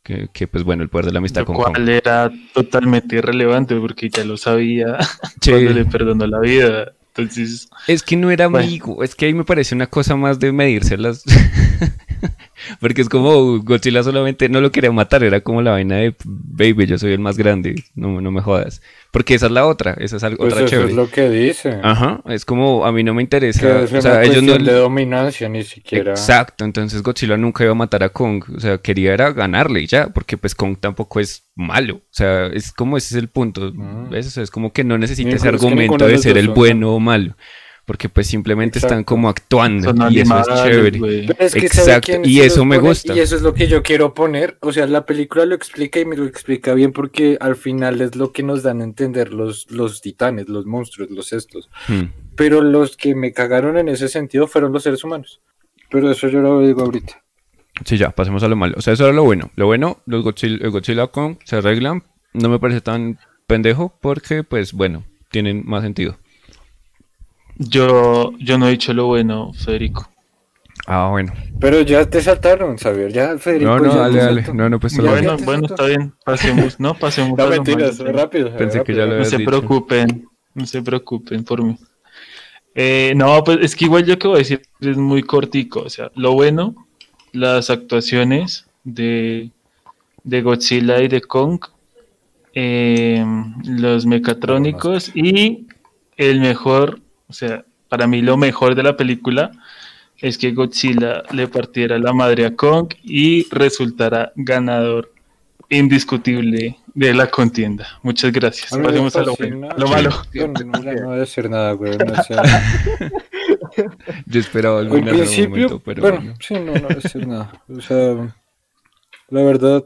que, que, pues bueno, el poder de la amistad Lo con cual Kong. era totalmente irrelevante porque ya lo sabía Sí. cuando le perdonó la vida. Entonces, Es que no era Bueno. amigo, es que ahí me parece una cosa más de medirse las... Porque es como Godzilla solamente no lo quería matar, era como la vaina de Baby, yo soy el más grande, no, no me jodas. Porque esa es la otra, esa es algo, Pues otra eso chévere. es lo que dice. Ajá, es como a mí no me interesa. Que es o sea, una ellos no. de dominancia, ni siquiera. Exacto, entonces Godzilla nunca iba a matar a Kong, o sea, quería era ganarle y ya, porque pues Kong tampoco es malo, o sea, es como ese es el punto, Mm. ¿ves? O sea, es como que no necesita ese es que argumento de ser el bueno o malo, porque pues simplemente están como actuando Son y eso es chévere. güey. Pero es que ¿sabe Exacto, y eso me pone? gusta. Y eso es lo que yo quiero poner. O sea, la película lo explica y me lo explica bien porque al final es lo que nos dan a entender los, los titanes, los monstruos, los estos. Hmm. Pero los que me cagaron en ese sentido fueron los seres humanos. Pero eso yo lo digo ahorita. Sí, ya, pasemos a lo malo. O sea, eso era lo bueno. Lo bueno, los Godzilla, el Godzilla Kong se arreglan. No me parece tan pendejo porque, pues, bueno, tienen más sentido. Yo, yo no he dicho lo bueno, Federico. Ah, bueno. Pero ya te saltaron, Xavier. Ya, Federico. No, no, ya dale, dale. No, no, pues Ya, Bueno, bueno, está bien. Pasemos, no, pasemos No, mentiras, rápido. Pensé que ya lo No se dicho. preocupen, no se preocupen por mí. Eh, no, pues es que igual yo que voy a decir es muy cortico. O sea, lo bueno, las actuaciones de, de Godzilla y de Kong, eh, los mecatrónicos y el mejor, o sea, para mí lo mejor de la película es que Godzilla le partiera la madre a Kong y resultara ganador indiscutible de la contienda. Muchas gracias. A Pasemos a lo, bueno, a lo malo. No, no debe ser nada, güey. No sé. Yo esperaba algo Al en principio, momento, pero bueno, bueno. sí, no, no debe ser nada. O sea, la verdad,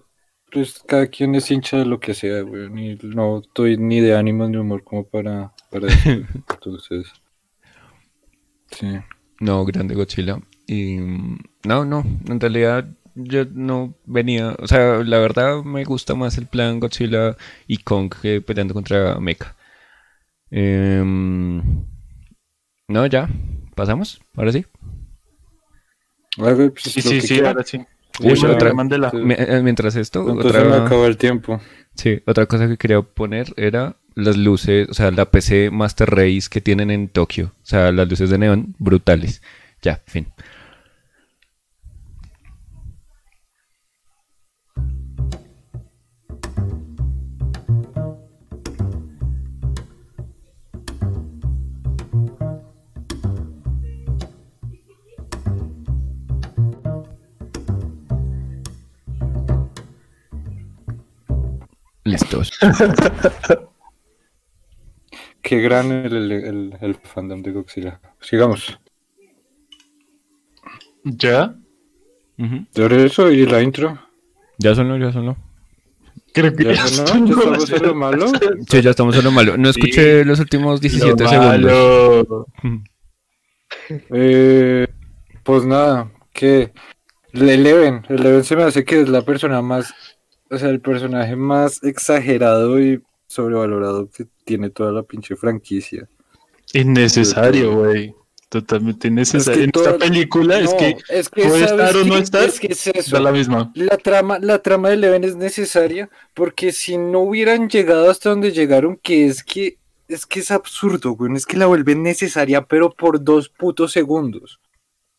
pues cada quien es hincha de lo que sea, güey. Ni, no estoy ni de ánimo ni humor como para, para eso. Entonces, sí. No, grande Godzilla. Y mm, no, no, en realidad yo no venía, o sea, la verdad me gusta más el plan Godzilla y Kong que peleando contra Mecha. Em, no, ya, pasamos, ahora sí. Pues, Sí, sí, sí, ahora sí. Uy, Sí, otra- Mandela. sí. Mi- eh, Mientras esto, Entonces me otra, acaba el tiempo. sí, otra cosa que quería poner era las luces, o sea, la PC Master Race que tienen en Tokio, o sea, las luces de neón brutales. Ya, fin. Listos. Qué gran el, el, el, el fandom de Godzilla. Sigamos. ¿Ya? Ujú. Por eso y la intro. Ya sonó, ya sonó. Creo que ¿Ya ya sonó? sonó, ¿Ya estamos en lo malo? Sí, ya estamos en lo malo. No escuché los últimos 17 Lo segundos. malo. Eh, pues nada, que el Eleven, el Eleven se me hace que es la persona más, o sea, el personaje más exagerado y sobrevalorado que tiene toda la pinche franquicia. Innecesario, güey. Totalmente innecesario. Es en esta película es que es que puede ¿sabes estar o no estar, Es que es eso. da la misma. La trama, la trama de Eleven es necesaria porque si no hubieran llegado hasta donde llegaron, que es que es que es absurdo, güey, es que la vuelven necesaria, pero por dos putos segundos.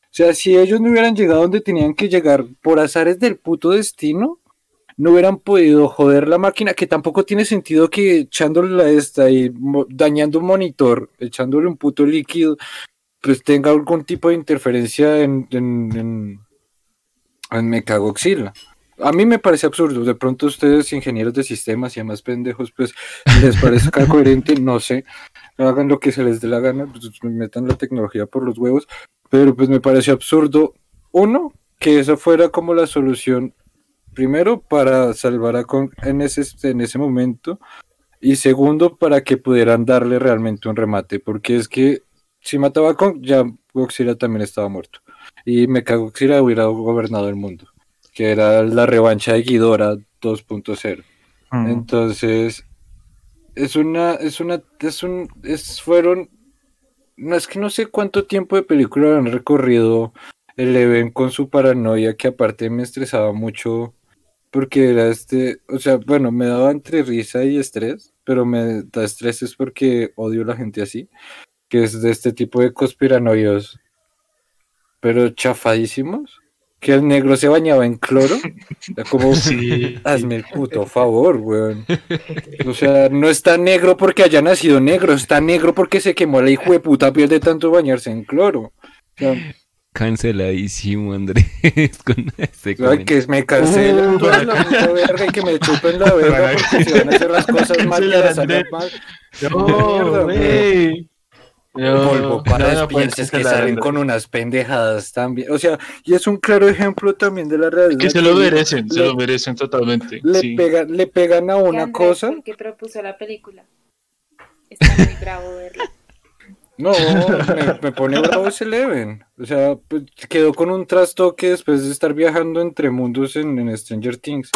O sea, si ellos no hubieran llegado donde tenían que llegar por azares del puto destino, no hubieran podido joder la máquina, que tampoco tiene sentido que echándole la esta y dañando un monitor, echándole un puto líquido, pues tenga algún tipo de interferencia en, en, en, en Mechagodzilla. A mí me parece absurdo. De pronto ustedes, ingenieros de sistemas y demás pendejos, pues les parezca coherente, no sé. Hagan lo que se les dé la gana, pues, metan la tecnología por los huevos. Pero pues me parece absurdo, uno, que eso fuera como la solución, primero, para salvar a Kong en ese, en ese momento. Y segundo, para que pudieran darle realmente un remate. Porque es que si mataba a Kong, ya Godzilla también estaba muerto. Y Mechagodzilla hubiera gobernado el mundo que era la revancha de Ghidorah 2.0. Mm. Entonces, es una, es una, es un, es, fueron, no es que no sé cuánto tiempo de película han recorrido el Even con su paranoia, que aparte me estresaba mucho, porque era este, o sea, bueno, me daba entre risa y estrés, pero me da estrés es porque odio a la gente así, que es de este tipo de conspiranoios, pero chafadísimos que el negro se bañaba en cloro. Como, Sí. hazme el puto favor, weón. O sea, no está negro porque haya nacido negro, está negro porque se quemó la hijo de puta piel de tanto bañarse en cloro. O sea, Canceladísimo, Andrés. Con este Ay, que me cancelan Uh, la verga y que me chupen la verga porque se van a hacer las cosas mal y las hagan mal. No, güey. No, polvo para no, no que salen con unas pendejadas también. O sea, y es un claro ejemplo también de la realidad. Que se lo merecen, se lo merecen totalmente. Le, sí. pegan, le pegan a una Andrés cosa. que propuso la película. Está muy bravo verla. No, me, me pone bravo ese Eleven. O sea, pues, quedó con un trastoque después de estar viajando entre mundos en, en Stranger Things.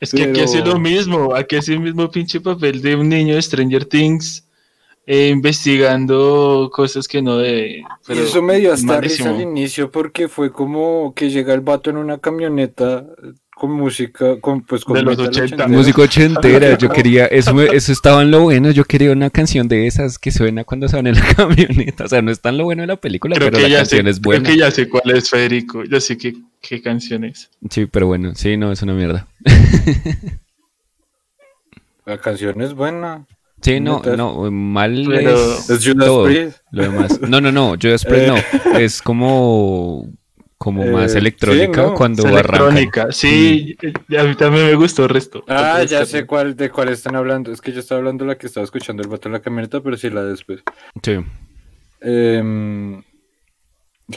Es que aquí hace lo mismo, aquí hace el mismo pinche papel de un niño de Stranger Things eh, investigando cosas que no debe. Y pero eso me dio hasta al inicio porque fue como que llega el vato en una camioneta con música, con pues con De los metal 80. ochentero. Música ochentera, yo quería, eso, me- eso estaba en lo bueno, yo quería una canción de esas que suena cuando se van en la camioneta, o sea, no es tan lo bueno de la película, Creo pero que, la ya sé, es creo buena. que ya sé cuál es Federico, ya sé qué, qué canción es. Sí, pero bueno, sí, no, es una mierda. La canción es buena. Sí, no, no, mal Pero- es, Es Judas todo Priest. lo demás. No, no, no, Judas Priest Eh. no, es como, como más Eh, electrónica sí, ¿no? cuando electrónica, sí, a mí también me gustó el resto. Ah, Entonces, ya sé cuál, de cuál están hablando. Es que yo estaba hablando de la que estaba escuchando el vato en la camioneta, pero sí la de después. Sí. Em,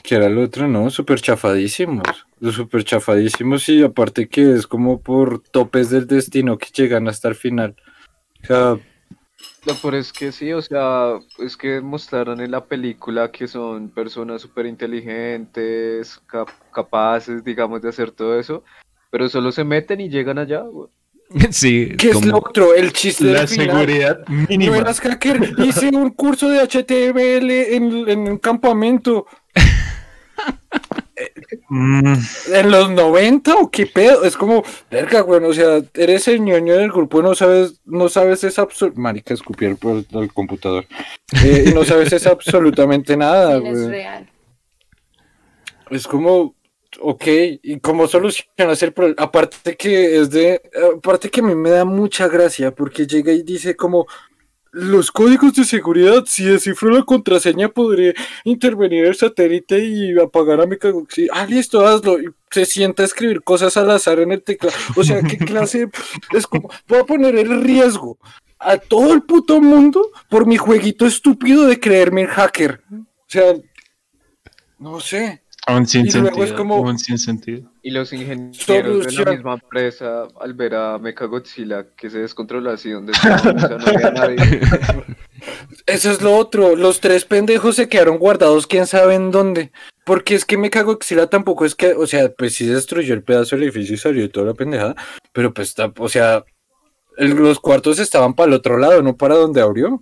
que era el otro, ¿no? Súper chafadísimos. Los súper chafadísimos y aparte que es como por topes del destino que llegan hasta el final. O sea, Lo peor es que sí, o sea, es que mostraron en la película que son personas súper inteligentes, capaces, digamos, de hacer todo eso, pero solo se meten y llegan allá. güey. Sí, ¿qué es lo otro? El chiste La del final. seguridad No mínima. eras hacker, hice un curso de HTML en, en un campamento. Mm, ¿En los 90 o qué pedo? Es como, verga, güey, o sea, eres el ñoño del grupo, no sabes, no sabes es absolutamente, marica, escupí el, el computador, Eh, y no sabes es absolutamente nada, Él es güey. real. Es como, ok, ¿y cómo solucionas el problema? Aparte que es de, aparte que a mí me da mucha gracia, porque llega y dice como, los códigos de seguridad, si descifro la contraseña, podré intervenir el satélite y apagar a mi. Sí, ah, listo, hazlo. Y se sienta a escribir cosas al azar en el teclado. O sea, ¿qué clase? Es como, voy a poner el riesgo a todo el puto mundo por mi jueguito estúpido de creerme el hacker. O sea, no sé. Aún sin Y luego sentido. es como- aún sin sentido. Y los ingenieros de Solución. la misma empresa, al ver a Mechagodzilla que se descontroló así donde estaba, o sea, no había nadie. Eso es lo otro. Los tres pendejos se quedaron guardados, quién sabe en dónde. Porque es que me cago Xila tampoco es que, o sea, pues sí destruyó el pedazo del edificio y salió toda la pendejada. Pero pues, o sea, el- los cuartos estaban para el otro lado, no para donde abrió.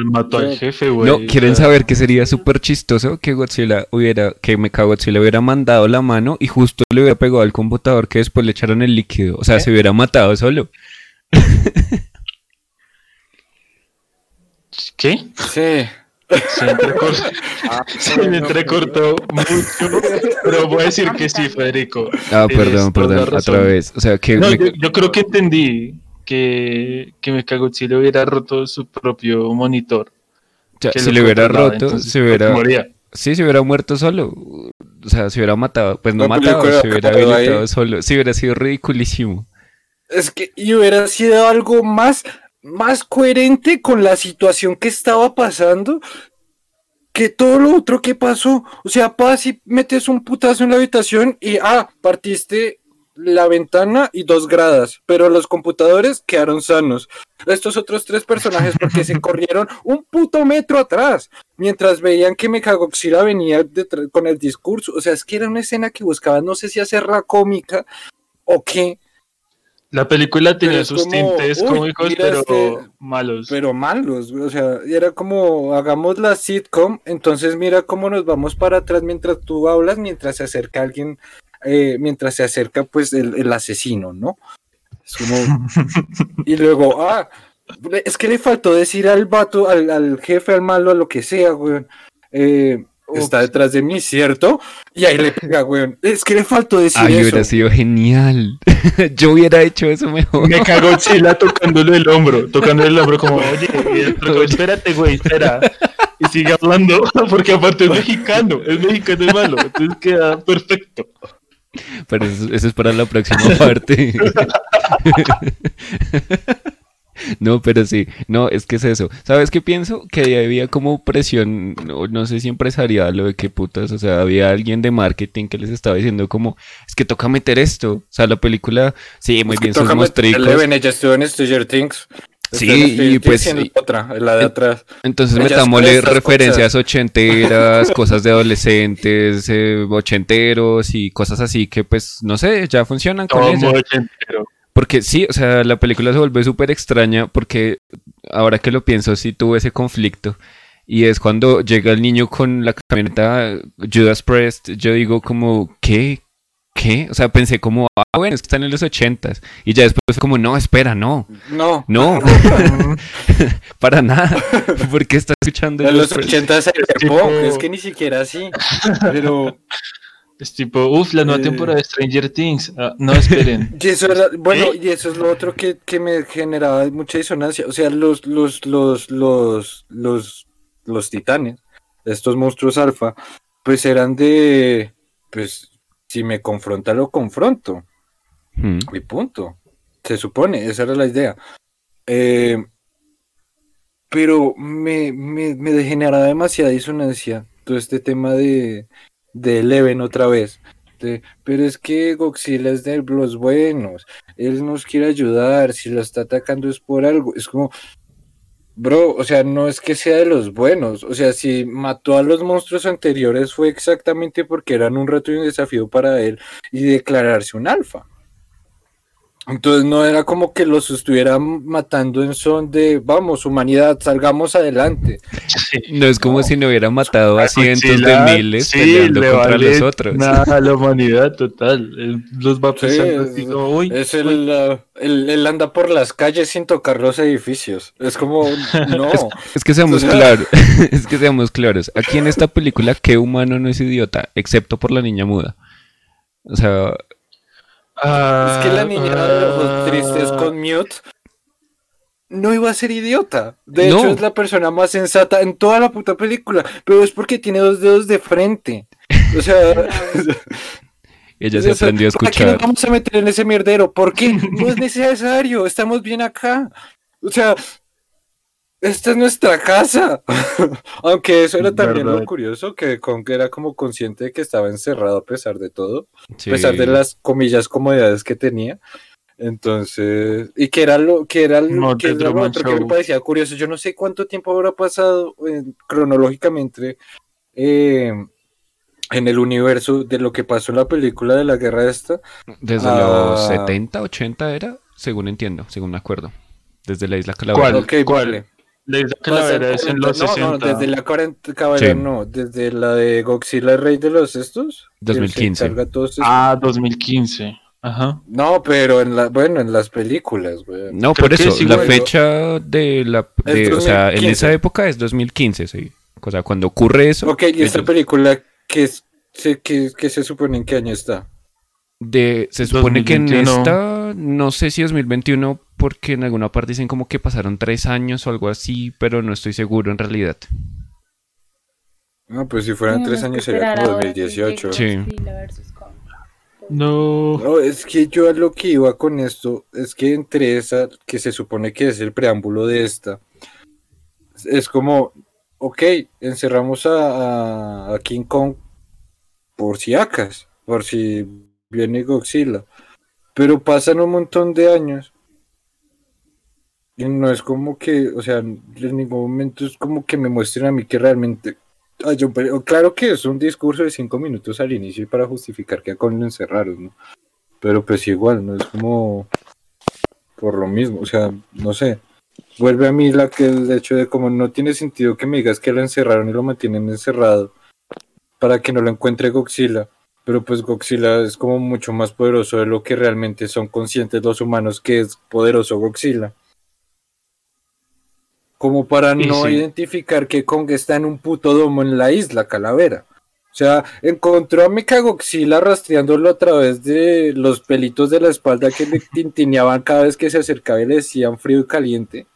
Él mató al jefe, güey. No, ¿quieren saber que sería súper chistoso que Godzilla hubiera, que Mecha Godzilla hubiera mandado la mano y justo le hubiera pegado al computador que después le echaron el líquido? O sea, se hubiera matado solo. ¿Qué? Sí. Se entrecortó, Ah, se me entrecortó mucho, pero voy a decir que sí, Federico. Ah, perdón, perdón, otra vez. O sea, que No, me- yo, yo creo que entendí que, que me cago si le hubiera roto su propio monitor. o sea, que si lo le hubiera roto, entonces, se hubiera, moría. sí, se hubiera muerto solo. O sea, se hubiera matado, pues no La matado, se hubiera ahí. habilitado solo. Sí, hubiera sido ridiculísimo. Es que y hubiera sido algo más, más coherente con la situación que estaba pasando que todo lo otro que pasó. O sea, paz y metes un putazo en la habitación y, ah, partiste la ventana y dos gradas, pero los computadores quedaron sanos. Estos otros tres personajes porque se corrieron un puto metro atrás, mientras veían que Mechagodzilla venía con el discurso. O sea, es que era una escena que buscaba, no sé si hacerla cómica o qué, La película tenía sus como, tintes cómicos, pero este- malos. pero malos, o sea, era como hagamos la sitcom, entonces mira cómo nos vamos para atrás mientras tú hablas, mientras se acerca alguien, eh, mientras se acerca pues el, el asesino, ¿no? Es como... y luego, ah, es que le faltó decir al vato, al, al jefe, al malo, a lo que sea, güey. eh, está detrás de mí, ¿cierto? Y ahí le pega, weón. Es que le faltó decir Ay, eso. hubiera sido genial. Yo hubiera hecho eso mejor. Me cagó Chila tocándole el hombro, tocándole el hombro como, oye, como, espérate, güey, espera. Y sigue hablando, porque aparte es mexicano, es mexicano y malo, entonces queda perfecto. Pero eso, eso es para la próxima parte. No, pero sí, no, es que es eso. ¿Sabes qué pienso? Que había como presión, no, no sé si empresarial o de qué putas, o sea, había alguien de marketing que les estaba diciendo como, es que toca meter esto. O sea, la película, sí, muy Es bien, sus toca mostricos. meterle, ven, ella estuvo en Stranger Things. Sí, y pues, en y- otra, en la de atrás. Entonces Ellas metámosle con estas referencias ochenteras, cosas de adolescentes, eh, ochenteros y cosas así que pues, no sé, ya funcionan con Todo muy ochentero. Porque sí, o sea, la película se vuelve súper extraña porque ahora que lo pienso, sí tuvo ese conflicto. Y es cuando llega el niño con la camioneta Judas Priest, yo digo como, ¿qué? ¿Qué? O sea, pensé como, ah, bueno, es que están en los ochentas. Y ya después fue como, no, espera, no, No. no, para nada. ¿Por qué estás escuchando En los Judas Priest? 80 es tipo- es que ni siquiera así. Pero. Es tipo, uff, la nueva Eh. temporada de Stranger Things. Ah, no, esperen. Y eso era, bueno, ¿Eh? y eso es lo otro que, que me generaba mucha disonancia. O sea, los, los, los, los, los, los titanes, estos monstruos alfa, pues eran de, pues, si me confronta, lo confronto. Hmm. Y punto. Se supone, esa era la idea. Eh, pero me, me, me degeneraba demasiada disonancia todo este tema de, de Eleven otra vez. De, pero es que Godzilla es de los buenos. Él nos quiere ayudar. Si lo está atacando es por algo. Es como, bro, o sea, no es que sea de los buenos. O sea, si mató a los monstruos anteriores fue exactamente porque eran un reto y un desafío para él y declararse un alfa. Entonces no era como que los estuvieran matando en son de, vamos, humanidad, salgamos adelante. No es como si no hubiera matado a cientos de miles sí, peleando le contra vale los otros. Nada a la humanidad, total. Él los va Sí, pensando es- así como, uy, Es el, uh, él, él anda por las calles sin tocar los edificios. Es como, no. Es que seamos claros, es que seamos claros. Aquí en esta película, ¿qué humano no es idiota? Excepto por la niña muda. O sea, Es que la niña de ojos Ah, tristes con mute no iba a ser idiota. De No. hecho, es la persona más sensata en toda la puta película. Pero es porque tiene dos dedos de frente. O sea, ella se aprendió a ¿para qué nos escuchar. vamos a meter en ese mierdero? ¿Por qué? No es necesario. Estamos bien acá. O sea, esta es nuestra casa. Aunque eso era también Verdad. lo curioso, que Kong era como consciente de que estaba encerrado a pesar de todo. Sí. a pesar de las comillas comodidades que tenía. Entonces, y que era lo que era lo, No, que The era lo Truman otro que me parecía curioso. Yo no sé cuánto tiempo habrá pasado eh, cronológicamente eh, en el universo de lo que pasó en la película de la guerra esta. Desde Ah. los 70, 80 era, según entiendo, según me acuerdo. Desde la isla Calavera. ¿Cuál? Ok, ¿Cuál? vale. La isla Pasa calavera es en los no, 60. no, desde la 40 caballeros, Sí. no, desde la de Godzilla, rey de los estos. que se 2015. encarga todos estos- Ah, 2015. Ajá. No, pero en la, bueno, en las películas, güey. No, Creo por que eso, sí, la fecha de la... de- Es o sea, en 2015. esa época es 2015, sí. O sea, cuando ocurre eso... Ok, y esta película, ¿qué, es- qué se supone en qué año está? De, se supone que en 2021. esta, no sé si 2021, porque en alguna parte dicen como que pasaron tres años o algo así, pero no estoy seguro en realidad. No, pues si fueran tres años sería como ahora que 2018. llegue Sí. Godzilla versus Kong. No. No, es que yo a lo que iba con esto es que entre esa, que se supone que es el preámbulo de esta, es como, ok, encerramos a, a- a King Kong por si acas, por si viene Godzilla, pero pasan un montón de años no es como que, o sea, en ningún momento es como que me muestren a mí que realmente... Ah, yo- claro que es un discurso de cinco minutos al inicio y para justificar que a Kong lo encerraron, ¿no? Pero pues igual, no es como por lo mismo, o sea, no sé. Vuelve a mí la que el hecho de como no tiene sentido que me digas que lo encerraron y lo mantienen encerrado para que no lo encuentre Godzilla. Pero pues Godzilla es como mucho más poderoso de lo que realmente son conscientes los humanos que es poderoso Godzilla. Como para Y no sí. identificar que Kong está en un puto domo en la isla Calavera. O sea, encontró a Mechagodzilla rastreándolo a través de los pelitos de la espalda que le tintineaban cada vez que se acercaba y le decían frío y caliente.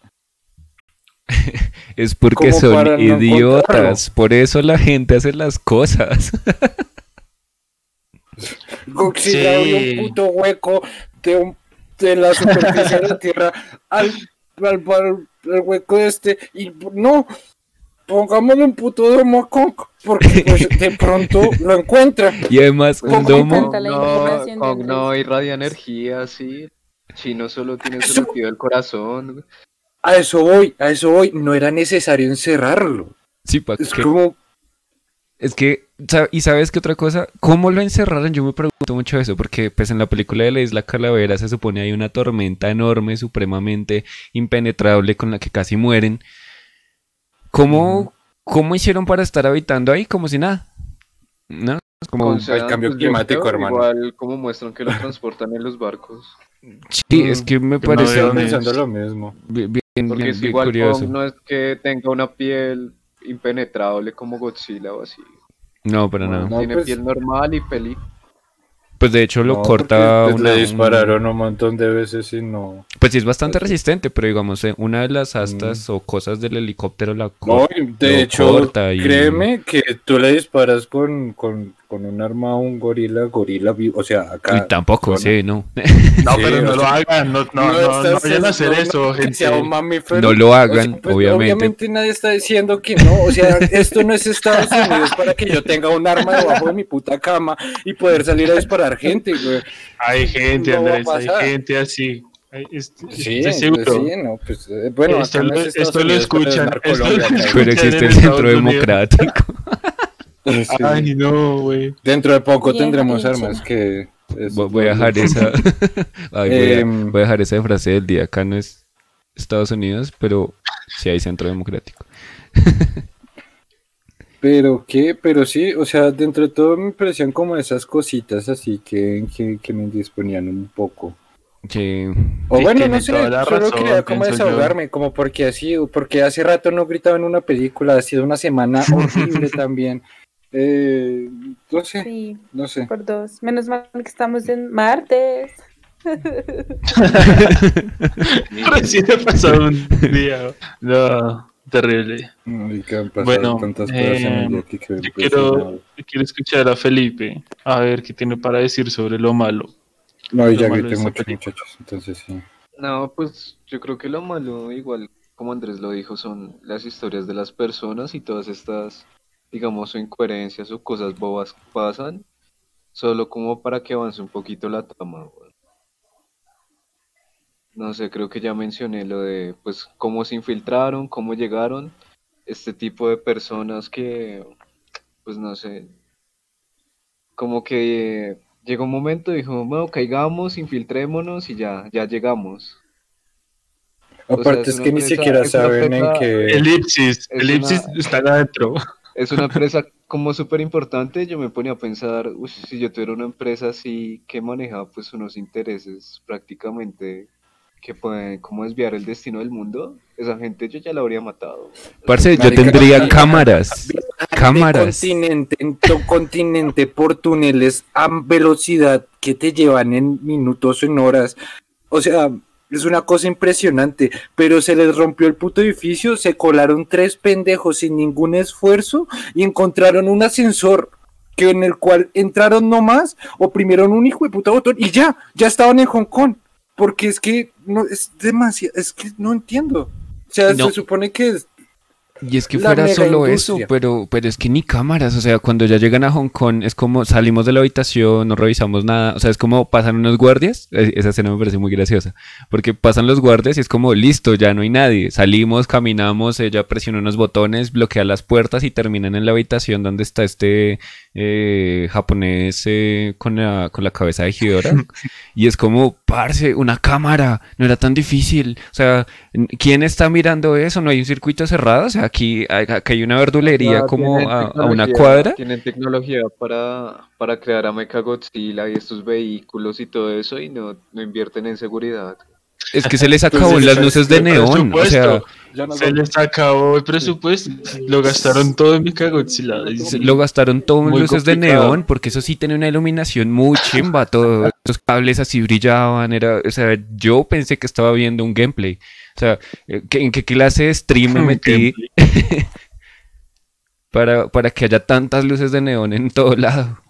Es porque Como son no idiotas. Por eso la gente hace las cosas. Abrió Sí. un puto hueco de, un- de la superficie de la Tierra al, al, al- al hueco este y no, pongámosle un puto domo a Kong porque pues, de pronto lo encuentra. Y además, un domo. no, Kong no irradia energía, sí. Chino solo tiene Eso- del corazón. A eso voy, a eso voy, no era necesario encerrarlo. Sí, pa' Es qué. como, Es que, ¿y sabes qué otra cosa? ¿Cómo lo encerraron? Yo me pregunto mucho eso, porque pues en la película de la Isla Calavera se supone hay una tormenta enorme, supremamente impenetrable, con la que casi mueren. ¿Cómo, cómo hicieron para estar habitando ahí como si nada? ¿No? Es como, Con el Sean, cambio pues, climático, creo, hermano. Igual como muestran que lo transportan en los barcos. sí, es que me no parece ni- pensando lo mismo. bien, bien, Porque bien- bien igual curioso. No es que tenga una piel impenetrable como Godzilla o así. No, para nada. No, Tiene pues- piel normal y peli. Pues de hecho lo No, corta pues, una, le dispararon un montón de veces y no. Pues sí es bastante resistente, pero digamos, eh, una de las astas o cosas del helicóptero la No, corta. y de hecho, corta y- créeme que tú le disparas con, con, con un arma a un gorila, gorila vivo. O sea, acá. Y tampoco, no, sí, no. No, Sí, pero no o lo hagan, no, no, no, vayan a hacer eso, gente. mamífero. No lo O sea, hagan, pues, obviamente. nadie está diciendo que no. O sea, esto no es Estados Unidos para que yo tenga un arma debajo de mi puta cama y poder salir a disparar gente, güey. Hay gente, Andrés, hay gente así. Sí, estoy pues, seguro. sí, no, pues eh, bueno, Esto lo- es Estados esto lo Unidos, pero es escuchan, esto-. Pero existe el centro democrático. Sí. Ay, no, güey. Dentro de poco Bien, tendremos armas que... es- Voy voy a dejar esa. Ay, voy, a, Em. voy a dejar esa frase del día. Acá no es Estados Unidos, pero sí hay centro democrático. Pero qué, pero sí, o sea, dentro de todo me parecían como esas cositas así que, que, que me disponían un poco. Que O Sí, bueno, no sé, solo razón, quería como pienso yo. desahogarme, como porque así, porque hace rato no gritaba en una película, ha sido una semana horrible también. Eh, no sé, Sí, no sé. por dos. Menos mal que estamos en martes. Recién ha pasado un día. No, terrible. Ay, que han pasado Bueno, tantas cosas en el eh, que Yo quiero, quiero escuchar a Felipe, a ver qué tiene para decir sobre lo malo. No, y ya grité mucho, película. muchachos, entonces sí. No, pues yo creo que lo malo, igual como Andrés lo dijo, son las historias de las personas y todas estas, digamos, o incoherencias o cosas bobas que pasan, solo como para que avance un poquito la trama. No sé, creo que ya mencioné lo de, pues, cómo se infiltraron, cómo llegaron, este tipo de personas que, pues, no sé, como que llegó un momento y dijo, bueno, caigamos, infiltrémonos y ya, ya llegamos. O sea, Aparte es que ni siquiera saben en qué... Elipsis, es Elipsis una- está adentro. Es una empresa como súper importante, yo me ponía a pensar, "Uy, si yo tuviera una empresa así que maneja pues unos intereses prácticamente que pueden como desviar el destino del mundo, esa gente yo ya la habría matado. Parce, yo tendría cámaras. Cámaras. Continente en to- continente por túneles a velocidad que te llevan en minutos o en horas. O sea, es una cosa impresionante. Pero se les rompió el puto edificio, se colaron tres pendejos sin ningún esfuerzo y encontraron un ascensor que en el cual entraron nomás, oprimieron un hijo de puta botón y ya, ya estaban en Hong Kong. Porque es que no es demasiado, es que no entiendo. O sea, No. se supone que es- Y es que La fuera solo eso, pero, pero es que ni cámaras, o sea, cuando ya llegan a Hong Kong es como salimos de la habitación, no revisamos nada, o sea, es como pasan unos guardias, eh, esa escena me parece muy graciosa, porque pasan los guardias y es como, listo, ya no hay nadie, salimos, caminamos, ella presiona unos botones, bloquea las puertas y terminan en la habitación donde está este eh, japonés eh, con, la, con la cabeza de Hidora, y es como, parce, una cámara, no era tan difícil, o sea, ¿quién está mirando eso? ¿No hay un circuito cerrado? O sea, aquí, hay- acá hay una verdulería Ah, como a, a una cuadra. Tienen tecnología para, para crear a Mechagodzilla y estos vehículos y todo eso y no, no invierten en seguridad. Es que se les acabó se las luces de neón. O sea, presupuesto. Ya no Se les acabó el presupuesto, lo gastaron todo en Mechagodzilla. se- lo gastaron todo en luces de neón, porque eso sí tenía una iluminación muy chimba. Todos los cables así brillaban. Era, o sea, yo pensé que estaba viendo un gameplay. O sea, eh, ¿qué- ¿en qué clase de stream me metí para, para que haya tantas luces de neón en todo lado?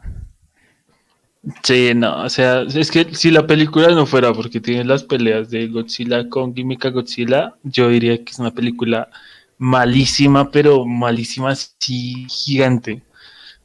Sí, no, o sea, es que si la película no fuera porque tiene las peleas de Godzilla con Gimmick Godzilla, yo diría que es una película malísima, pero malísima así gigante.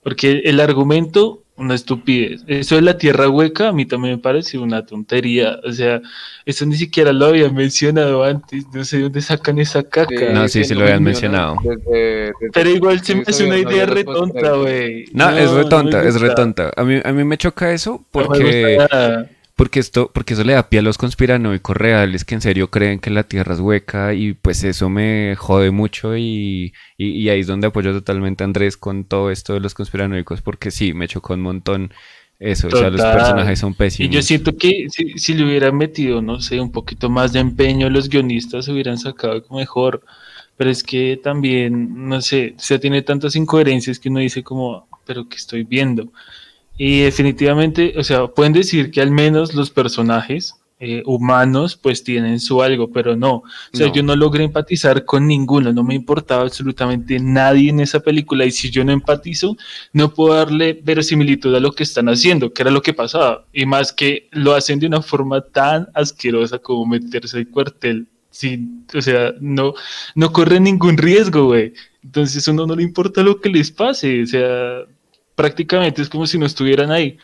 Porque el argumento, una estupidez. Eso de la tierra hueca, a mí también me parece una tontería. O sea, eso ni siquiera lo habían mencionado antes. No sé de dónde sacan esa caca. No, sí, sí lo habían mencionado. Desde- desde- Pero igual se sí, me hace una no idea había re los tonta, postcréditos. güey. No, es me retonta, es retonta. A mí, a mí me choca eso No me porque... gusta nada. Porque esto, porque eso le da pie a los conspiranoicos reales que en serio creen que la Tierra es hueca y pues eso me jode mucho y, y, y ahí es donde apoyo totalmente a Andrés con todo esto de los conspiranoicos porque sí, me chocó un montón eso, o sea, los personajes son Y pésimos. yo siento que si, si le hubieran metido, no sé, un poquito más de empeño, los guionistas hubieran sacado mejor. Pero es que también, no sé, o sea, tiene tantas incoherencias que uno dice como, pero ¿qué estoy viendo? Y definitivamente, o sea, pueden decir que al menos los personajes eh, humanos pues tienen su algo, pero no. O sea, No. yo no logré empatizar con ninguno, no me importaba absolutamente nadie en esa película y si yo no empatizo, no puedo darle verosimilitud a lo que están haciendo, que era lo que pasaba. Y más que lo hacen de una forma tan asquerosa como meterse al cuartel. Sin, o sea, no, no corren ningún riesgo, güey. Entonces a uno no le importa lo que les pase. O sea, prácticamente es como si no estuvieran ahí.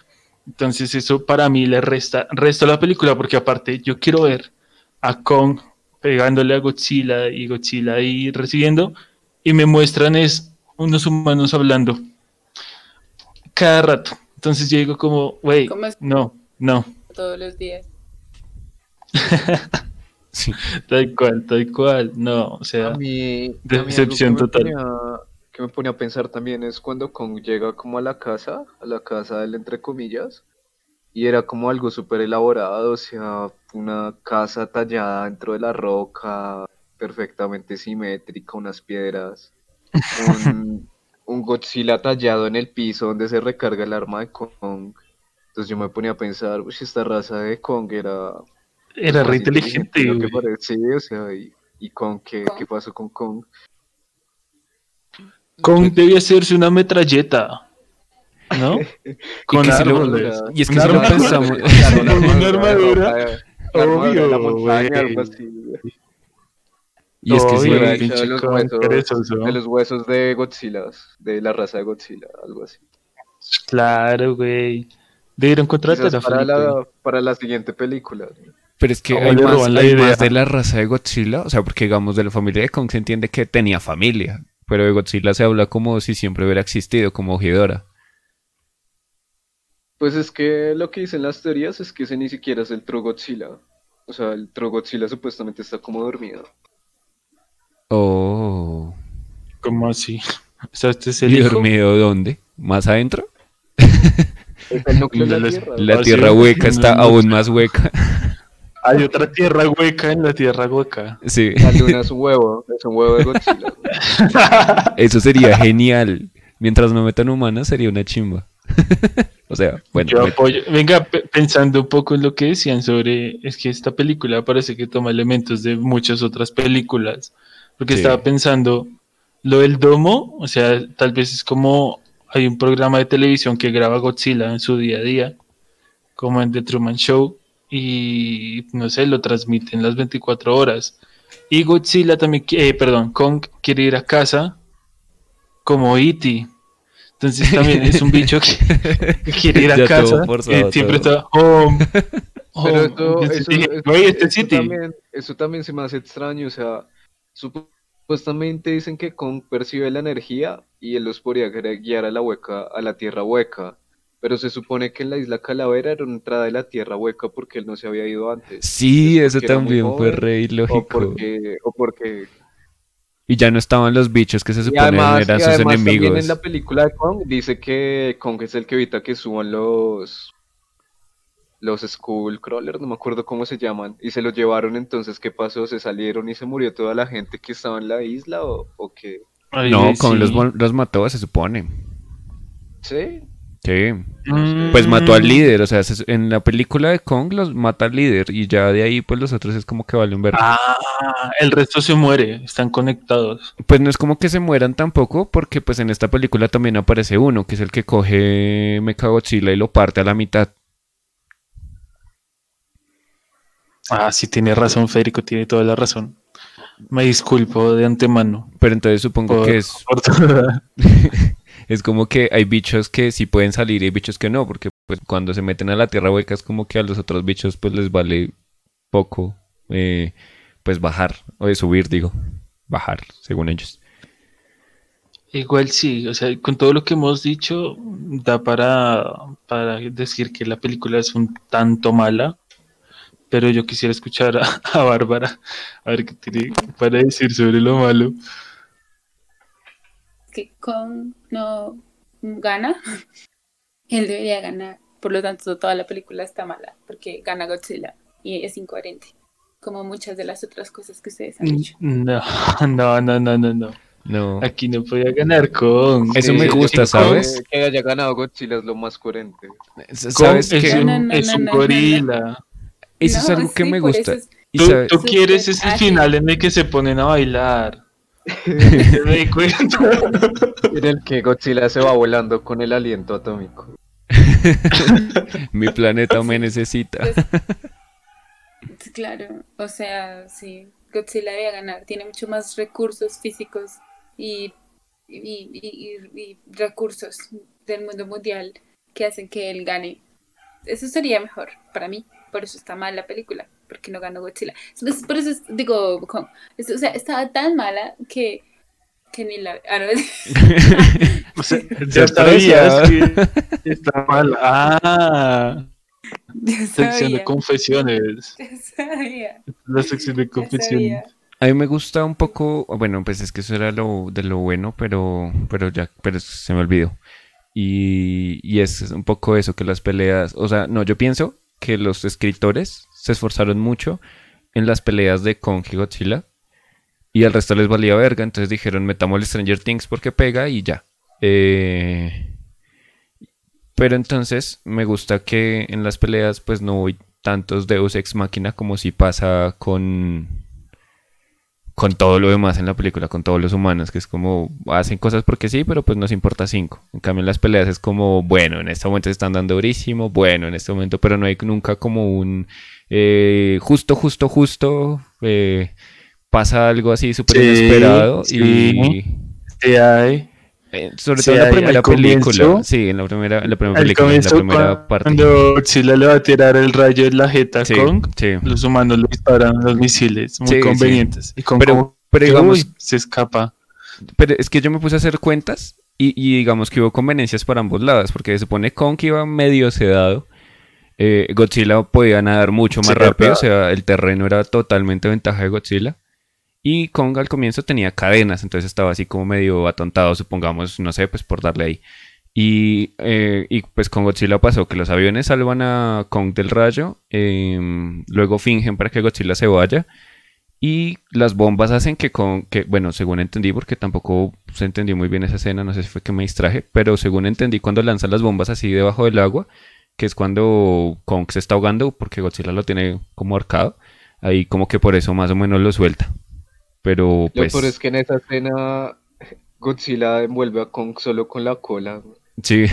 Entonces eso para mí le resta, resta a la película porque aparte yo quiero ver a Kong pegándole a Godzilla y Godzilla ahí recibiendo y me muestran es unos humanos hablando cada rato. Entonces yo digo como, güey, ¿Cómo es? no, no, todos los días. Sí. tal cual, tal cual, no, o sea, A mí, a mí algo Decepción total. Que me pone a pensar también es cuando Kong llega como a la casa, a la casa del entre comillas, y era como algo súper elaborado, o sea, una casa tallada dentro de la roca, perfectamente simétrica, unas piedras, un, un Godzilla tallado en el piso donde se recarga el arma de Kong. Entonces yo me ponía a pensar, uy, esta raza de Kong era era más re inteligente, lo que sí, o sea, y, y Kong, ¿qué, qué pasó con Kong? Kong debía hacerse una metralleta, ¿no? Con que si lo- árboles. y es que si lo pensamos- Claro, Una armadura, la obvio, montaña, güey. algo así. Y es que sí, pinche los huesos, de los huesos de Godzilla, de la raza de Godzilla, algo así. Claro, güey. Debieron contratar a para la, para la siguiente película. pero es que ¿Cómo hay, más, hay idea? más de la raza de Godzilla, o sea, porque digamos de la familia de Kong se entiende que tenía familia, pero de Godzilla se habla como si siempre hubiera existido, como Ghidorah. Pues es que lo que dicen las teorías es que ese ni siquiera es el True Godzilla. O sea, el True Godzilla supuestamente está como dormido. Oh, ¿Cómo así? O sea, este es el ¿y hijo. dormido dónde? ¿Más adentro? Es el núcleo de la Tierra. La sí, tierra hueca está aún más hueca. Hay otra tierra hueca en la tierra hueca. Sí, La luna es un huevo, es un huevo de Godzilla. eso sería genial. Mientras no metan humanas sería una chimba. o sea, bueno, Yo apoyo. Venga, pe- pensando un poco en lo que decían sobre. Es que esta película parece que toma elementos de muchas otras películas. Porque Sí. estaba pensando. Lo del domo, o sea, tal vez es como. Hay un programa de televisión que graba Godzilla en su día a día, como en The Truman Show, y no sé, lo transmiten las 24 horas. Y Godzilla también, eh, perdón, Kong quiere ir a casa como E.T. Entonces también es un bicho que, que quiere ir a Ya casa forzado, y siempre todo. está home. Pero home". eso, eso, dije, eso- "Güey, este eso City. también, eso también se me hace extraño, o sea, supuestamente dicen que Kong percibe la energía y él los podría guiar- guiar a la hueca, a la tierra hueca, pero se supone que en la isla Calavera era una entrada de la tierra hueca porque él no se había ido antes. sí, ¿Es eso también fue re O ilógico. porque, o porque Y ya no estaban los bichos que se suponen además, eran y sus además también enemigos. en la película de Kong dice que Kong es el que evita que suban los los Skullcrawlers, no me acuerdo cómo se llaman, y se los llevaron entonces, ¿qué pasó? ¿Se salieron y se murió toda la gente que estaba en la isla o, o qué? Ay, No, sí. con los, los mató, se supone. ¿Sí? Sí. Mm. Pues mató al líder, o sea, se- en la película de Kong los mata al líder y ya de ahí pues los otros es como que vale un ver. Ah, el resto se muere, están conectados. Pues no es como que se mueran tampoco, porque pues en esta película también aparece uno, que es el que coge Mechagodzilla y lo parte a la mitad. Ah, sí, tiene razón, Federico, tiene toda la razón. Me disculpo de antemano. Pero entonces supongo Por- que es, por es como que hay bichos que sí pueden salir y hay bichos que no, porque pues cuando se meten a la tierra hueca es como que a los otros bichos pues les vale poco eh, pues bajar, o de subir digo, bajar, según ellos. Igual sí, o sea, con todo lo que hemos dicho, da para, para decir que la película es un tanto mala, pero yo quisiera escuchar a, a Bárbara, a ver qué tiene para decir sobre lo malo. Que Kong no gana, él debería ganar. Por lo tanto, toda la película está mala, porque gana Godzilla y es incoherente, como muchas de las otras cosas que ustedes han dicho. No, no, no, no, no, no. No. Aquí no podía ganar con. Eso me Sí, gusta, que- ¿sabes? Que haya ganado Godzilla es lo más coherente. ¿Sabes es un, No, no, es no, un no, no, gorila. Eso es algo que sí, me gusta. es- Tú, quieres ese ágil. final en el que se ponen a bailar. me di cuenta. En el que Godzilla se va volando con el aliento atómico. Mi planeta me necesita. Pues, claro, o sea, sí, Godzilla debe ganar, tiene mucho más recursos físicos y, y, y- y- y recursos del mundo mundial que hacen que él gane. Eso sería mejor para mí, por eso está mal la película, porque no ganó Godzilla. Entonces, por eso es- digo, Kong, es- o sea, estaba tan mala que, que ni la... ah, no, O sea, Ya sabías que está mal. Ah, ya sección de confesiones. ya sabía, La sección de confesiones. A mí me gusta un poco, bueno, pues es que eso era lo de lo bueno, pero, pero ya, pero se me olvidó. Y, y es un poco eso, que las peleas, o sea, no, yo pienso que los escritores se esforzaron mucho en las peleas de Kong y Godzilla y al resto les valía verga, entonces dijeron metamos el Stranger Things porque pega y ya. Eh, pero entonces me gusta que en las peleas pues no hay tantos Deus Ex Máquina como si pasa con con todo lo demás en la película, con todos los humanos, que es como hacen cosas porque sí, pero pues nos importa cinco. En cambio en las peleas es como, bueno, en este momento se están dando durísimo, bueno, en este momento, pero no hay nunca como un eh, justo, justo, justo, eh, pasa algo así súper Sí, inesperado sí. y Sí, hay. Eh, sobre Sí, todo en la primera comienzo- película, sí, en la primera, en la primera película, en la primera parte. cuando Godzilla le va a tirar el rayo en la jeta a Sí, Kong, sí. los humanos le disparan los misiles muy convenientes. Y Kong Pero- digamos- uy, se escapa. Pero es que yo me puse a hacer cuentas y, y digamos que hubo conveniencias para ambos lados, porque se supone Kong que iba medio sedado, eh, Godzilla podía nadar mucho más rápido, o sea, el terreno era totalmente ventaja de Godzilla. Y Kong al comienzo tenía cadenas, entonces estaba así como medio atontado, supongamos, no sé, pues por darle ahí. Y, eh, y pues con Godzilla pasó que los aviones salvan a Kong del rayo, em, luego fingen para que Godzilla se vaya. Y las bombas hacen que con que, bueno, según entendí, porque tampoco se entendió muy bien esa escena, no sé si fue que me distraje, pero según entendí, cuando lanzan las bombas así debajo del agua, que es cuando Kong se está ahogando, porque Godzilla lo tiene como arcado, ahí como que por eso más o menos lo suelta. Pero Lo pues, peor es que en esa escena Godzilla envuelve a Kong solo con la cola. sí.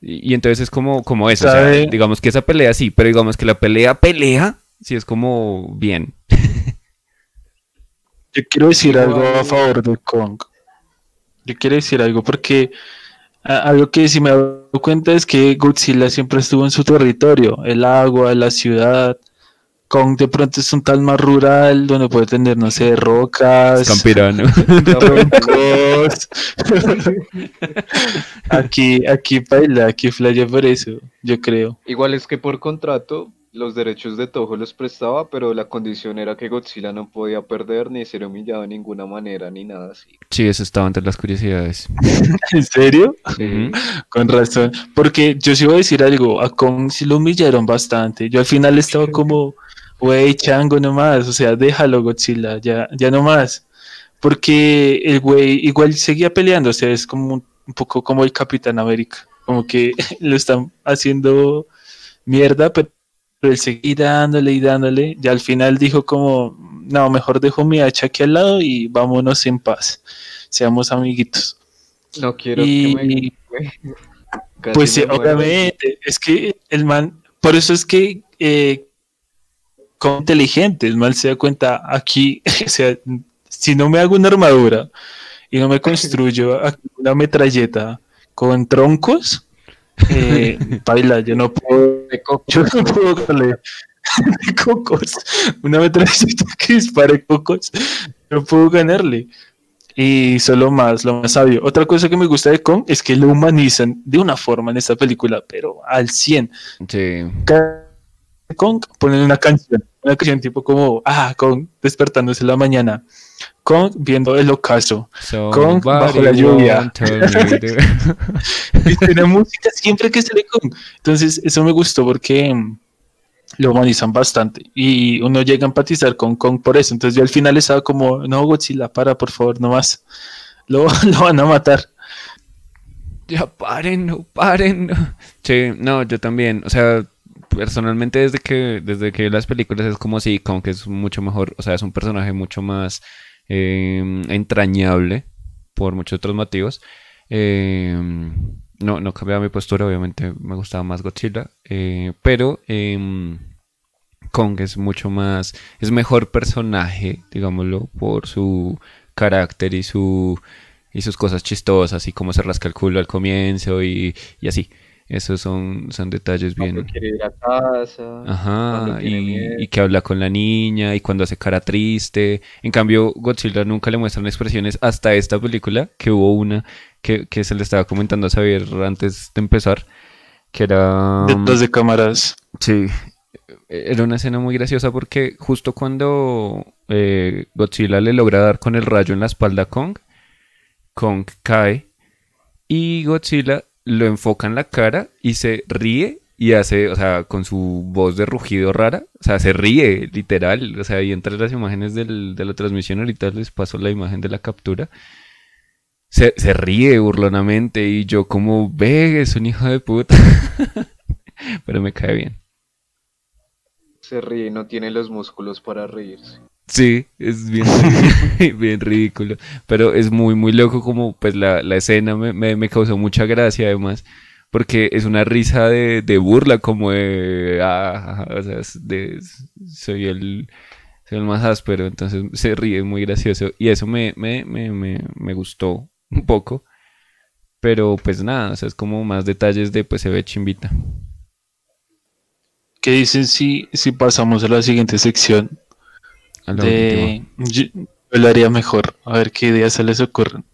Y, y entonces es como, como eso, o sea, digamos que esa pelea sí, pero digamos que la pelea, pelea, sí es como bien. Yo quiero decir algo a favor de Kong. Yo quiero decir algo porque a- algo que sí me he dado cuenta es que Godzilla siempre estuvo en su territorio, el agua, la ciudad. Kong de pronto es un tal más rural donde puede tener, no sé, rocas, Campirano. troncos. aquí, aquí baila, aquí flaya por eso, yo creo. Igual es que por contrato los derechos de Toho los prestaba, pero la condición era que Godzilla no podía perder ni ser humillado de ninguna manera ni nada así. Sí, eso estaba entre las curiosidades. ¿En serio? Con razón. Porque yo sí iba a decir algo, a Kong sí lo humillaron bastante. Yo al final estaba como, güey, chango nomás, o sea, déjalo Godzilla, ya, ya no más. Porque el güey igual seguía peleando, o sea, es como un, un poco como el Capitán América, como que lo están haciendo mierda, pero él seguía dándole y dándole. Y al final dijo como, no, mejor dejo mi hacha aquí al lado y vámonos en paz. Seamos amiguitos. No quiero Y- que me... Pues sí, muero. obviamente, es que el man, por eso es que eh, como inteligente, el man se da cuenta aquí, o sea, si no me hago una armadura y no me construyo una metralleta con troncos, eh, baila, yo no puedo, yo no puedo de cocos, una metralleta que dispare cocos, no puedo ganarle. Y solo más, lo más sabio. Otra cosa que me gusta de Kong es que lo humanizan de una forma en esta película, pero al 100. Sí. Cada Kong ponen una canción, una canción tipo como, ah, Kong despertándose en la mañana, Kong viendo el ocaso, Kong bajo la lluvia. y tiene música siempre que sale Kong. Entonces, eso me gustó porque mm, lo humanizan bastante y uno llega a empatizar con Kong por eso. Entonces, yo al final estaba como, no, Godzilla, para, por favor, no más. Lo, lo van a matar. Ya paren, no paren. Sí, no, yo también. O sea, personalmente desde que desde que las películas es como si como que es mucho mejor, o sea, es un personaje mucho más eh, entrañable por muchos otros motivos. Eh, no, no cambiaba mi postura, obviamente me gustaba más Godzilla, eh, pero em, Kong es mucho más, es mejor personaje, digámoslo, por su carácter y su y sus cosas chistosas y cómo se rasca el culo al comienzo y, y así. Esos son, son detalles Cuando bien. quiere ir a casa. Ajá, y que habla con la niña y cuando hace cara triste. En cambio, Godzilla nunca le muestran expresiones hasta esta película, que hubo una que, que se le estaba comentando a Xavier antes de empezar, que era... Detrás de cámaras. Sí, era una escena muy graciosa porque justo cuando eh, Godzilla le logra dar con el rayo en la espalda a Kong, Kong cae y Godzilla lo enfoca en la cara y se ríe y hace, o sea, con su voz de rugido rara, o sea, se ríe literal, o sea, y entre las imágenes del- de la transmisión ahorita les paso la imagen de la captura. Se, se ríe burlonamente y yo como, ve, es un hijo de puta. Pero me cae bien. Se ríe no tiene los músculos para reírse. Sí, es bien, bien ridículo. Pero es muy, muy loco como pues la, la escena me, me, me causó mucha gracia además. Porque es una risa de, de burla, como de, ah, o sea, de- soy el, soy el más áspero, entonces se ríe muy gracioso. Y eso me, me, me, me, me gustó un poco. Pero pues nada, o sea, es como más detalles de pues se ve chimbita. ¿Qué dicen si, si pasamos a la siguiente sección? A la De... Yo, yo lo haría mejor. A ver qué ideas se les ocurren.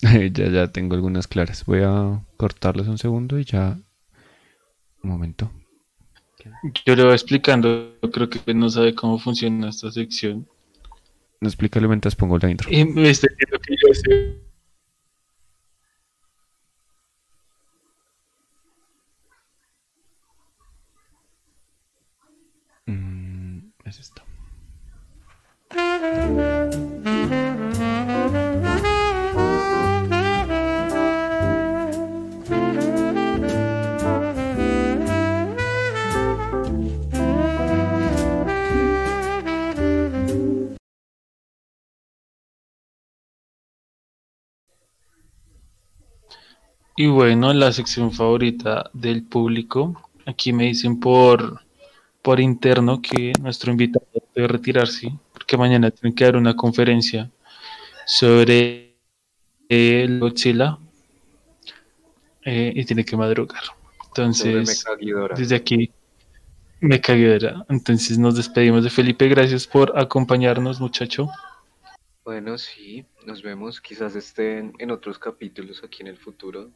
ya, ya tengo algunas claras. Voy a cortarles un segundo y ya. Un momento. Yo le voy explicando. Creo que no sabe cómo funciona esta sección. No explícale mientras pongo la intro. Y me está diciendo que yo sé. Mm, es esto. Y bueno, la sección favorita del público. Aquí me dicen por, por interno que nuestro invitado debe retirarse porque mañana tiene que dar una conferencia sobre el Godzilla eh, y tiene que madrugar. Entonces, desde aquí me cagué. Entonces nos despedimos de Felipe. Gracias por acompañarnos, muchacho. Bueno, sí, nos vemos. Quizás estén en otros capítulos aquí en el futuro.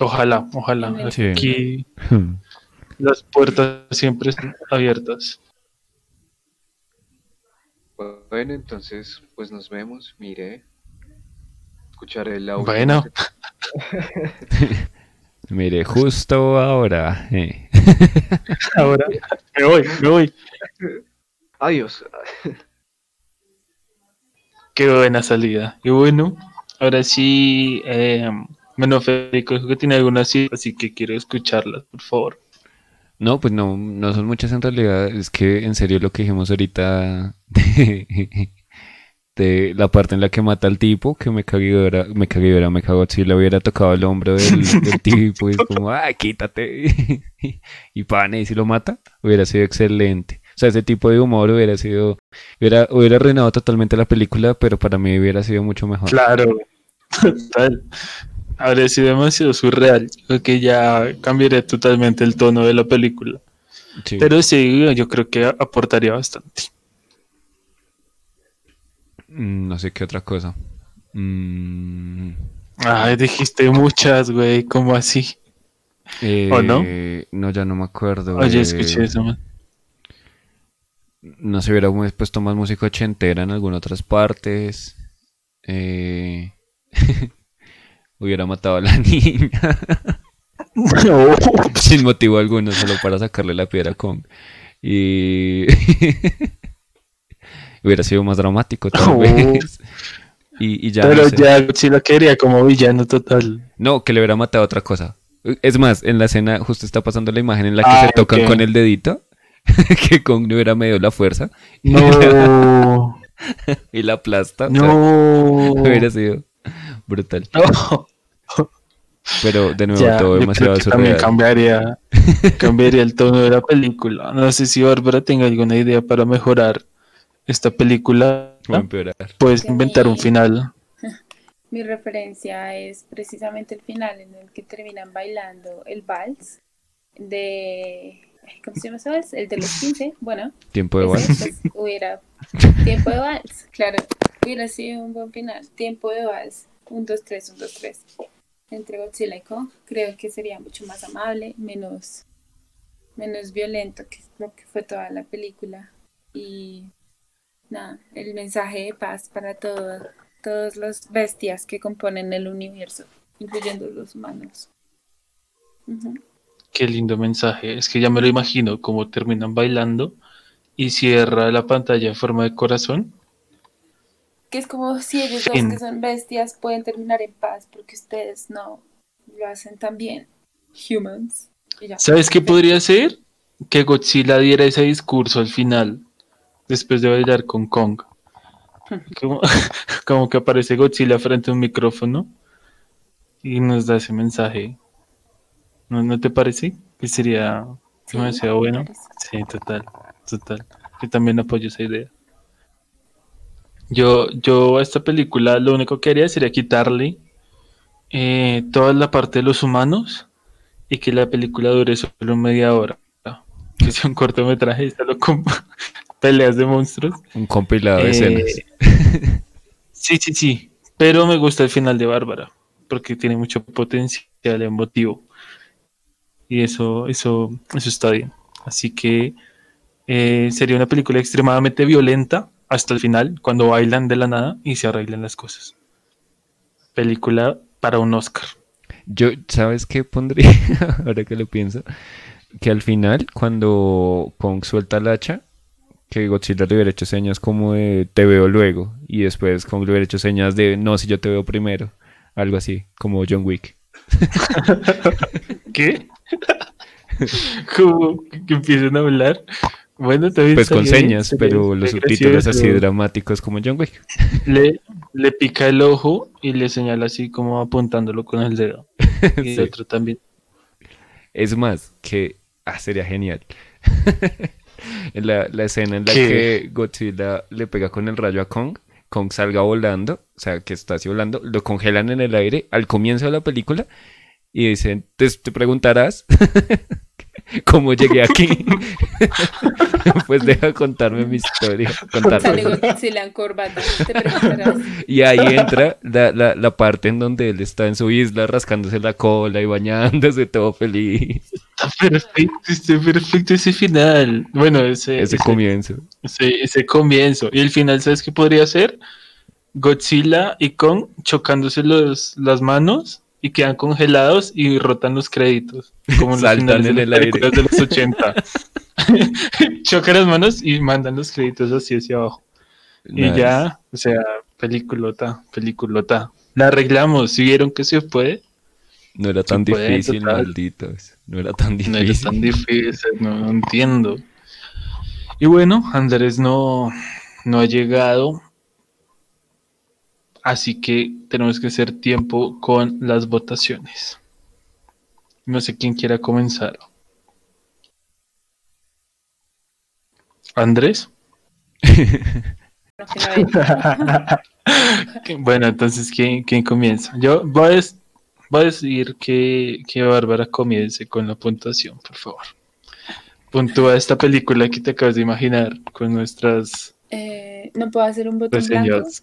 Ojalá, ojalá. Sí. Aquí las puertas siempre están abiertas. Bueno, entonces, pues nos vemos. Mire, escucharé el audio. Bueno. Mire, justo ahora. eh. Ahora me voy, me voy. Adiós. Qué buena salida. Y bueno, ahora sí, eh, bueno, Federico dijo que tiene algunas cifras, así que quiero escucharlas, por favor. No, pues no, no son muchas en realidad. Es que en serio lo que dijimos ahorita de, de la parte en la que mata al tipo, que me cagué, ahora- me me cagó si le hubiera tocado el hombro del, del tipo y es como, ay, quítate. y pane, y si lo mata, hubiera sido excelente. O sea, ese tipo de humor hubiera sido, hubiera, hubiera arruinado totalmente la película, pero para mí hubiera sido mucho mejor. Claro, total. Habría sido demasiado surreal. Creo que ya cambiaría totalmente el tono de la película. Sí. Pero sí, yo creo que aportaría bastante. Mm, No sé qué otra cosa. Mm, Ay, dijiste muchas, güey, ¿cómo así? ¿O no? eh, No, ya no me acuerdo. Oye, eh, escuché eso, man. No se hubiera puesto más música ochentera en algunas otras partes. Eh, hubiera matado a la niña sin motivo alguno, solo para sacarle la piedra con. Y hubiera sido más dramático tal Oh. vez. Y, y ya Pero no sé. ya sí lo quería como villano total. No, que le hubiera matado otra cosa. Es más, en la escena justo está pasando la imagen en la que Ah, se tocan con el dedito. que Kong le hubiera medio la fuerza No, y la aplasta. o sea, no. hubiera sido brutal. No. Pero de nuevo, Ya, todo yo demasiado creo que también cambiaría, cambiaría el tono de la película. No sé si Bárbara tenga alguna idea para mejorar esta película. O empeorar. Puedes inventar un final. Mi referencia es precisamente el final en el que terminan bailando el vals de... ¿Cómo se llama ese vals? El de los 15. Bueno, Tiempo de vals. pues, hubiera... Tiempo de vals, claro. Hubiera sido un buen final. Tiempo de vals. Un, dos, tres, un, dos, tres. Entre Godzilla y Kong. Creo que sería mucho más amable, menos, menos violento que lo que fue toda la película. Y nada, el mensaje de paz para todo, todos los bestias que componen el universo, incluyendo los humanos. Qué lindo mensaje. Es que ya me lo imagino cómo terminan bailando y cierra la pantalla en forma de corazón. Que es como si ellos dos que son bestias pueden terminar en paz porque ustedes no lo hacen tan bien. Humans. ¿Sabes qué podría ser? Que Godzilla diera ese discurso al final, después de bailar con Kong. Como, como que aparece Godzilla frente a un micrófono y nos da ese mensaje. ¿No, no te parece? Que sería demasiado bueno. Sí, total, total. Yo también apoyo esa idea. Yo, yo a esta película lo único que haría sería quitarle eh, toda la parte de los humanos y que la película dure solo media hora. Que sea un cortometraje solo con peleas de monstruos. Un compilado de Eh, escenas. Sí, sí, sí. Pero me gusta el final de Bárbara porque tiene mucho potencial emotivo. Y eso, eso, eso está bien. Así que eh, sería una película extremadamente violenta hasta el final, cuando bailan de la nada y se arreglan las cosas. Película para un Oscar. Yo, ¿sabes qué pondría? Ahora que lo pienso. Que al final, cuando Kong suelta el hacha, que Godzilla le hubiera hecho señas como de te veo luego. Y después Kong le hubiera hecho señas de no, si yo te veo primero. Algo así, como John Wick. ¿Qué? Como que empiecen a hablar. Bueno, también Pues con señas, pero los subtítulos así dramáticos como John Wick. Le, le pica el ojo y le señala así como apuntándolo con el dedo. Y Sí. el otro también. Es más, que ah, sería genial. En la, la escena en la ¿Qué? que Godzilla le pega con el rayo a Kong, Kong salga volando, o sea, que está así volando, lo congelan en el aire al comienzo de la película y dicen, te, te preguntarás ¿Cómo llegué aquí? pues deja contarme mi historia. Sale Contarme. Te. Y ahí entra la, la, la parte en donde él está en su isla rascándose la cola y bañándose todo feliz. Está perfecto, está perfecto ese final. Bueno, ese, Ese comienzo. ese, ese comienzo. Y el final, ¿sabes qué podría ser? Godzilla y Kong chocándose los, las manos y quedan congelados y rotan los créditos. Como en los Saltan en el aire. de los 80. Chocan las manos y mandan los créditos así hacia abajo. Y ya, o sea, peliculota, peliculota. La arreglamos, si vieron que se puede, No era tan puede, difícil, total. malditos. No era tan no difícil. es tan difícil, no, no entiendo. Y bueno, Andrés no, no ha llegado, así que tenemos que hacer tiempo con las votaciones. No sé quién quiera comenzar. Andrés. Bueno, entonces, ¿quién, quién comienza? Yo voy a, des- voy a decir que, que Bárbara comience con la puntuación, por favor. Puntúa esta película que te acabas de imaginar con nuestras Eh, no puedo hacer un botón blanco. reseñas.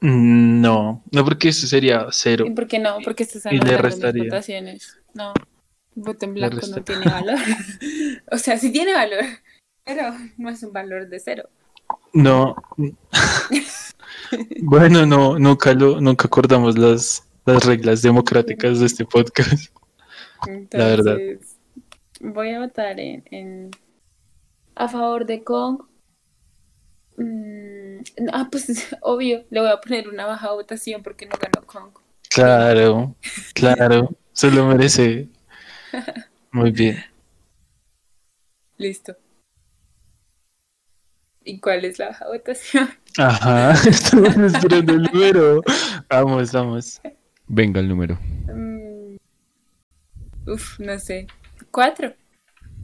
No, no porque eso sería cero. ¿Y por qué no? Porque anotando mis restaría. votaciones. No, botón Le blanco no tiene valor. o sea, sí tiene valor, pero no es un valor de cero. No. bueno, no, nunca lo, nunca acordamos las, las reglas democráticas de este podcast. Entonces, La verdad. voy a votar en, en- a favor de Kong. Mm, ah, pues obvio, le voy a poner una baja votación porque no ganó Kong. Claro, claro, se lo merece. Muy bien. Listo. ¿Y cuál es la baja votación? Ajá, estamos esperando el número. Vamos, vamos. Venga el número. Mm, uf, no sé. ¿Cuatro?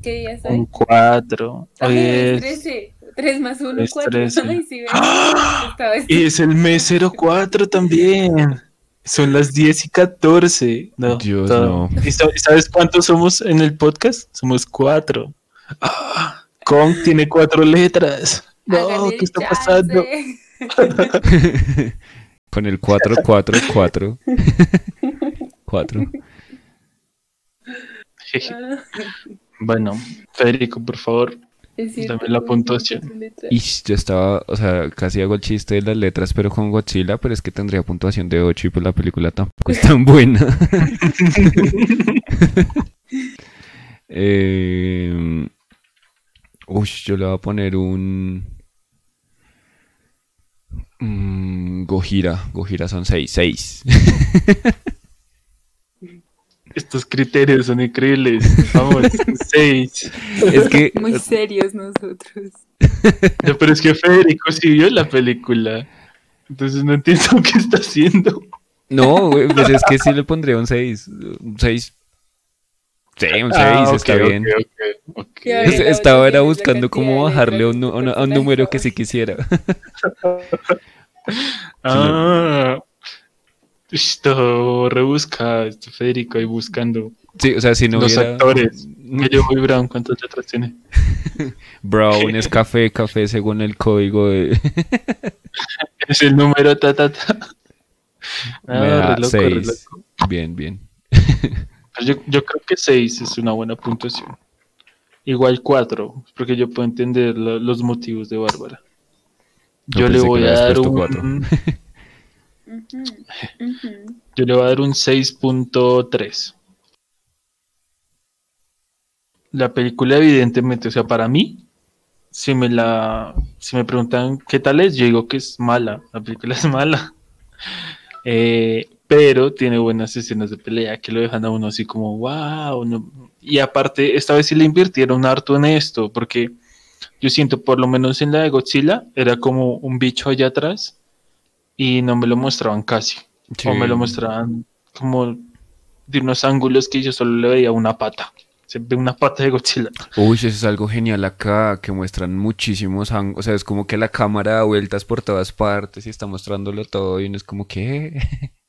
¿Qué día soy? Un 4. Ay, Hoy es es, 13. 3 más 1, es 4. 13. Ay, sí. ¡Ah! Y es el mes 04 también. Son las 10 y 14. No, Dios, todo. no. ¿Y sa- sabes cuántos somos en el podcast? Somos 4. Kong tiene cuatro letras. No, ¿qué está pasando? Con el 4, 4, 4. 4. Jeje. Ah, Bueno, Federico, por favor. Es cierto, Dame la puntuación. Y yo estaba, o sea, casi hago el chiste de las letras, pero con Godzilla, pero es que tendría puntuación de 8 y pues la película tampoco es tan buena. eh, uy, yo le voy a poner un... mm, Gojira, Gojira son 6, 6. Estos criterios son increíbles. Vamos, 6. es que, Muy serios nosotros. Pero es que Federico sí vio la película. Entonces no entiendo qué está haciendo. no, güey, pues es que sí le pondría un 6. Un 6. Sí, un 6, Ah, está ok, bien. ok, ok. Qué Es- bien. la Estaba era buscando cómo bajarle a un, a un número que sí quisiera. Ah. Todo rebusca Federico ahí buscando Sí, o sea, si no los hubiera... actores. Yo voy Brown, ¿cuántas letras tiene? Brown es café, café según el código de... Es el número ta ta ta. Ah, loco, seis. loco. Bien, bien. Pues Yo, yo creo que 6 es una buena puntuación. Igual 4, porque yo puedo entender lo- los motivos de Bárbara. Yo le voy a dar puesto yo le voy a dar un 6.3. La película evidentemente, o sea, para mí, si me la, si me preguntan qué tal es, yo digo que es mala, la película es mala. Eh, pero tiene buenas escenas de pelea que lo dejan a uno así como, wow. no". Y aparte, esta vez sí le invirtieron harto en esto, porque yo siento, por lo menos en la de Godzilla, era como un bicho allá atrás y no me lo mostraban casi. O me lo mostraban como de unos ángulos que yo solo le veía una pata. Se ve una pata de Godzilla. Uy, eso es algo genial acá, que muestran muchísimos ángulos. O sea, es como que la cámara da vueltas por todas partes y está mostrándolo todo y uno es como que...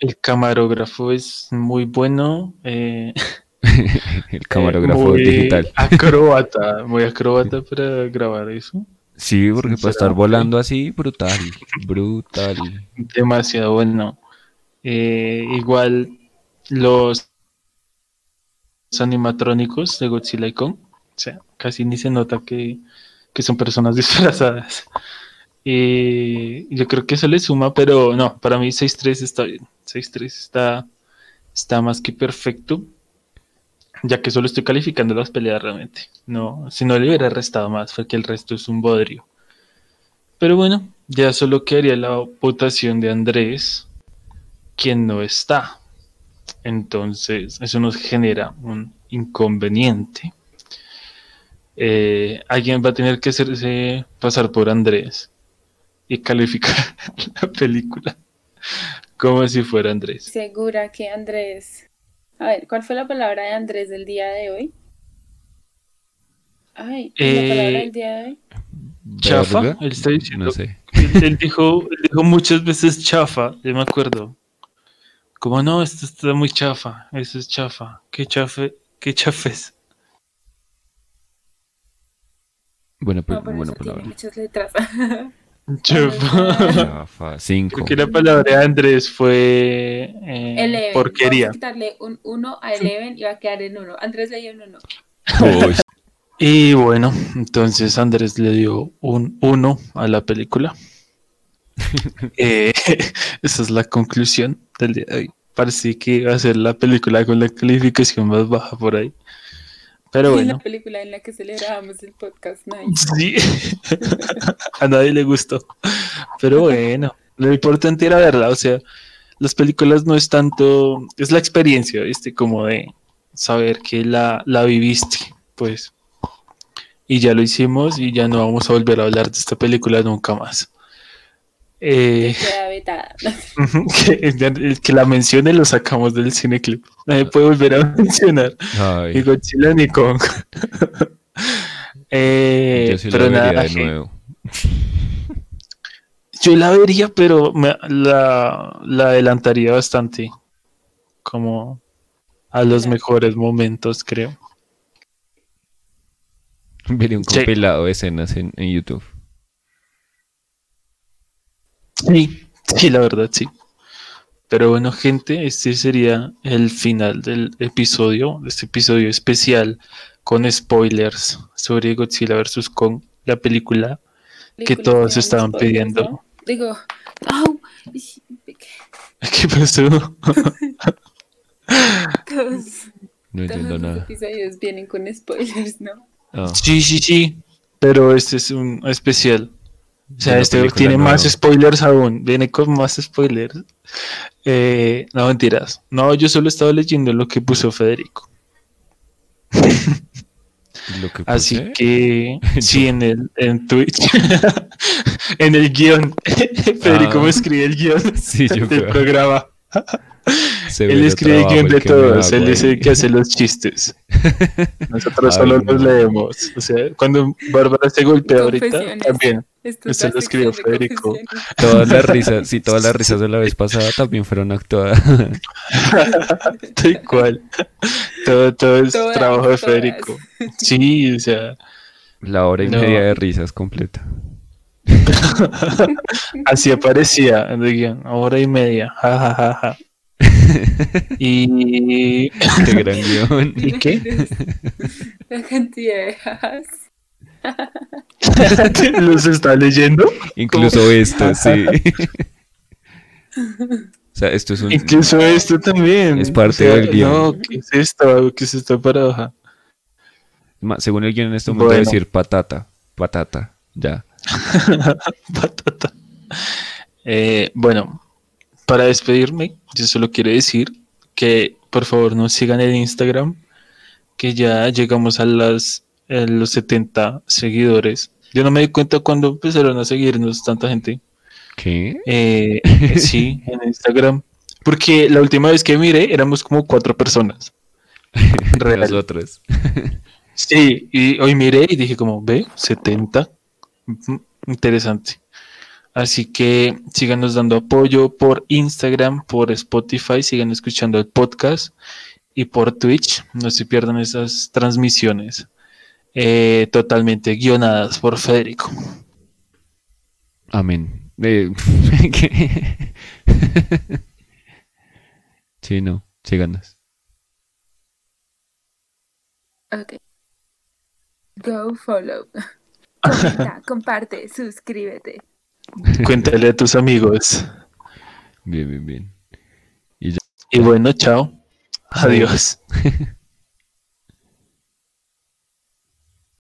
El camarógrafo es muy bueno. eh, El camarógrafo muy digital. Acróbata, muy acróbata para grabar eso. Sí, porque para estar volando así, brutal, brutal. Demasiado bueno. Eh, igual los animatrónicos de Godzilla y Kong, o sea, casi ni se nota que, que son personas disfrazadas. Eh, yo creo que eso le suma, pero no, para mí 6-3 está bien. 6-3 está, está más que perfecto, ya que solo estoy calificando las peleas realmente. No, si no le hubiera restado más, fue que el resto es un bodrio. Pero bueno, ya solo quedaría la votación de Andrés, quien no está. Entonces, eso nos genera un inconveniente. Eh, alguien va a tener que hacerse pasar por Andrés y calificar la película como si fuera Andrés. Segura que Andrés. A ver, ¿cuál fue la palabra de Andrés del día de hoy? Ay, ¿y Eh, la palabra del día de hoy. Chafa, él está diciendo. No sé. Él, él dijo, él dijo muchas veces chafa, yo me acuerdo. Como no, esto está muy chafa, eso es chafa. ¿Qué chafe? ¿Qué chafes? Buena, No, tiene palabra. muchas letras. Chafa. Cinco. Creo que la palabra de Andrés fue eh, Eleven. porquería. Vamos a quitarle un 1 a Eleven y va a quedar en 1. Andrés le dio un 1. Uy, Y bueno, entonces Andrés le dio un 1 a la película. Eh, esa es la conclusión del día de hoy. Parece que va a ser la película con la calificación más baja por ahí. Pero Es la película en la que celebrábamos el podcast Nice. sí. a nadie le gustó. Pero bueno, lo importante era verla. O sea, las películas no es tanto, es la experiencia, ¿viste? Como de saber que la, la viviste, pues. Y ya lo hicimos y ya no vamos a volver a hablar de esta película nunca más. Eh, Queda vetada. que, que la mencione lo sacamos del cineclip. Nadie puede volver a mencionar. Ni ay, Godzilla ni Kong. Eh, yo sí la pero vería nada, de nuevo. yo la vería, pero me- la, la adelantaría bastante. Como a los mejores momentos, creo. Vería un Sí. compilado de escenas en, en YouTube. Sí, sí, la verdad, sí. Pero bueno, gente, este sería el final del episodio, de este episodio especial con spoilers sobre Godzilla vs. Kong, la película que todos estaban spoilers, pidiendo. ¿no? Digo, au, ¿Qué pasó? todos, No entiendo todos los nada. episodios vienen con spoilers, ¿no? Ah, Sí, sí, sí. Pero este es un especial. O sea, este tiene más spoilers aún. Viene con más spoilers. Eh, no, mentiras. No, yo solo estaba leyendo lo que puso Federico. lo que Así que sí, en el en Twitch. en el guion. Federico Ah. me escribe el guion Sí, yo del creo. programa. Él escribe el trabajo guion de todos. Él es el que hace los chistes. Nosotros solo no. los leemos. O sea, cuando Bárbara se golpea ahorita, también. Esto es Ese la lo escribió Federico. Todas las risas, sí, todas las risas de la vez pasada también fueron actuadas. Tal cual. Todo, todo es Todas, trabajo de todas. Federico. Sí, o sea, La hora y No. media de risas completa. así aparecía hora y media. Ja, ja, ja, ja. Y. Qué gran guion. ¿Y qué? La cantidad de jajas. ¿Los está leyendo? Incluso esto, sí. O sea, esto es un... Incluso esto también. Es parte O sea, del guion. No, ¿qué es esto? ¿Qué es esta paradoja? ma- Según el guion en este momento Bueno. decir patata, patata, ya. Patata. Eh, bueno, para despedirme, yo solo quiero decir que por favor nos sigan en Instagram, que ya llegamos a las a los 70 seguidores. Yo no me di cuenta cuando empezaron a seguirnos tanta gente. ¿Qué? Eh, sí, en Instagram. Porque la última vez que miré éramos como cuatro personas. Nosotros. Sí, y hoy miré y dije como, ve, 70. Ujú, Interesante. Así que síganos dando apoyo por Instagram, por Spotify, sigan escuchando el podcast y por Twitch. No se pierdan esas transmisiones eh, totalmente guionadas por Federico. Amén. Eh, sí, no, sí ganas. Ok. Go follow. Comenta, comparte, suscríbete. Cuéntale a tus amigos. Bien, bien, bien. Y bueno, chao. Adiós.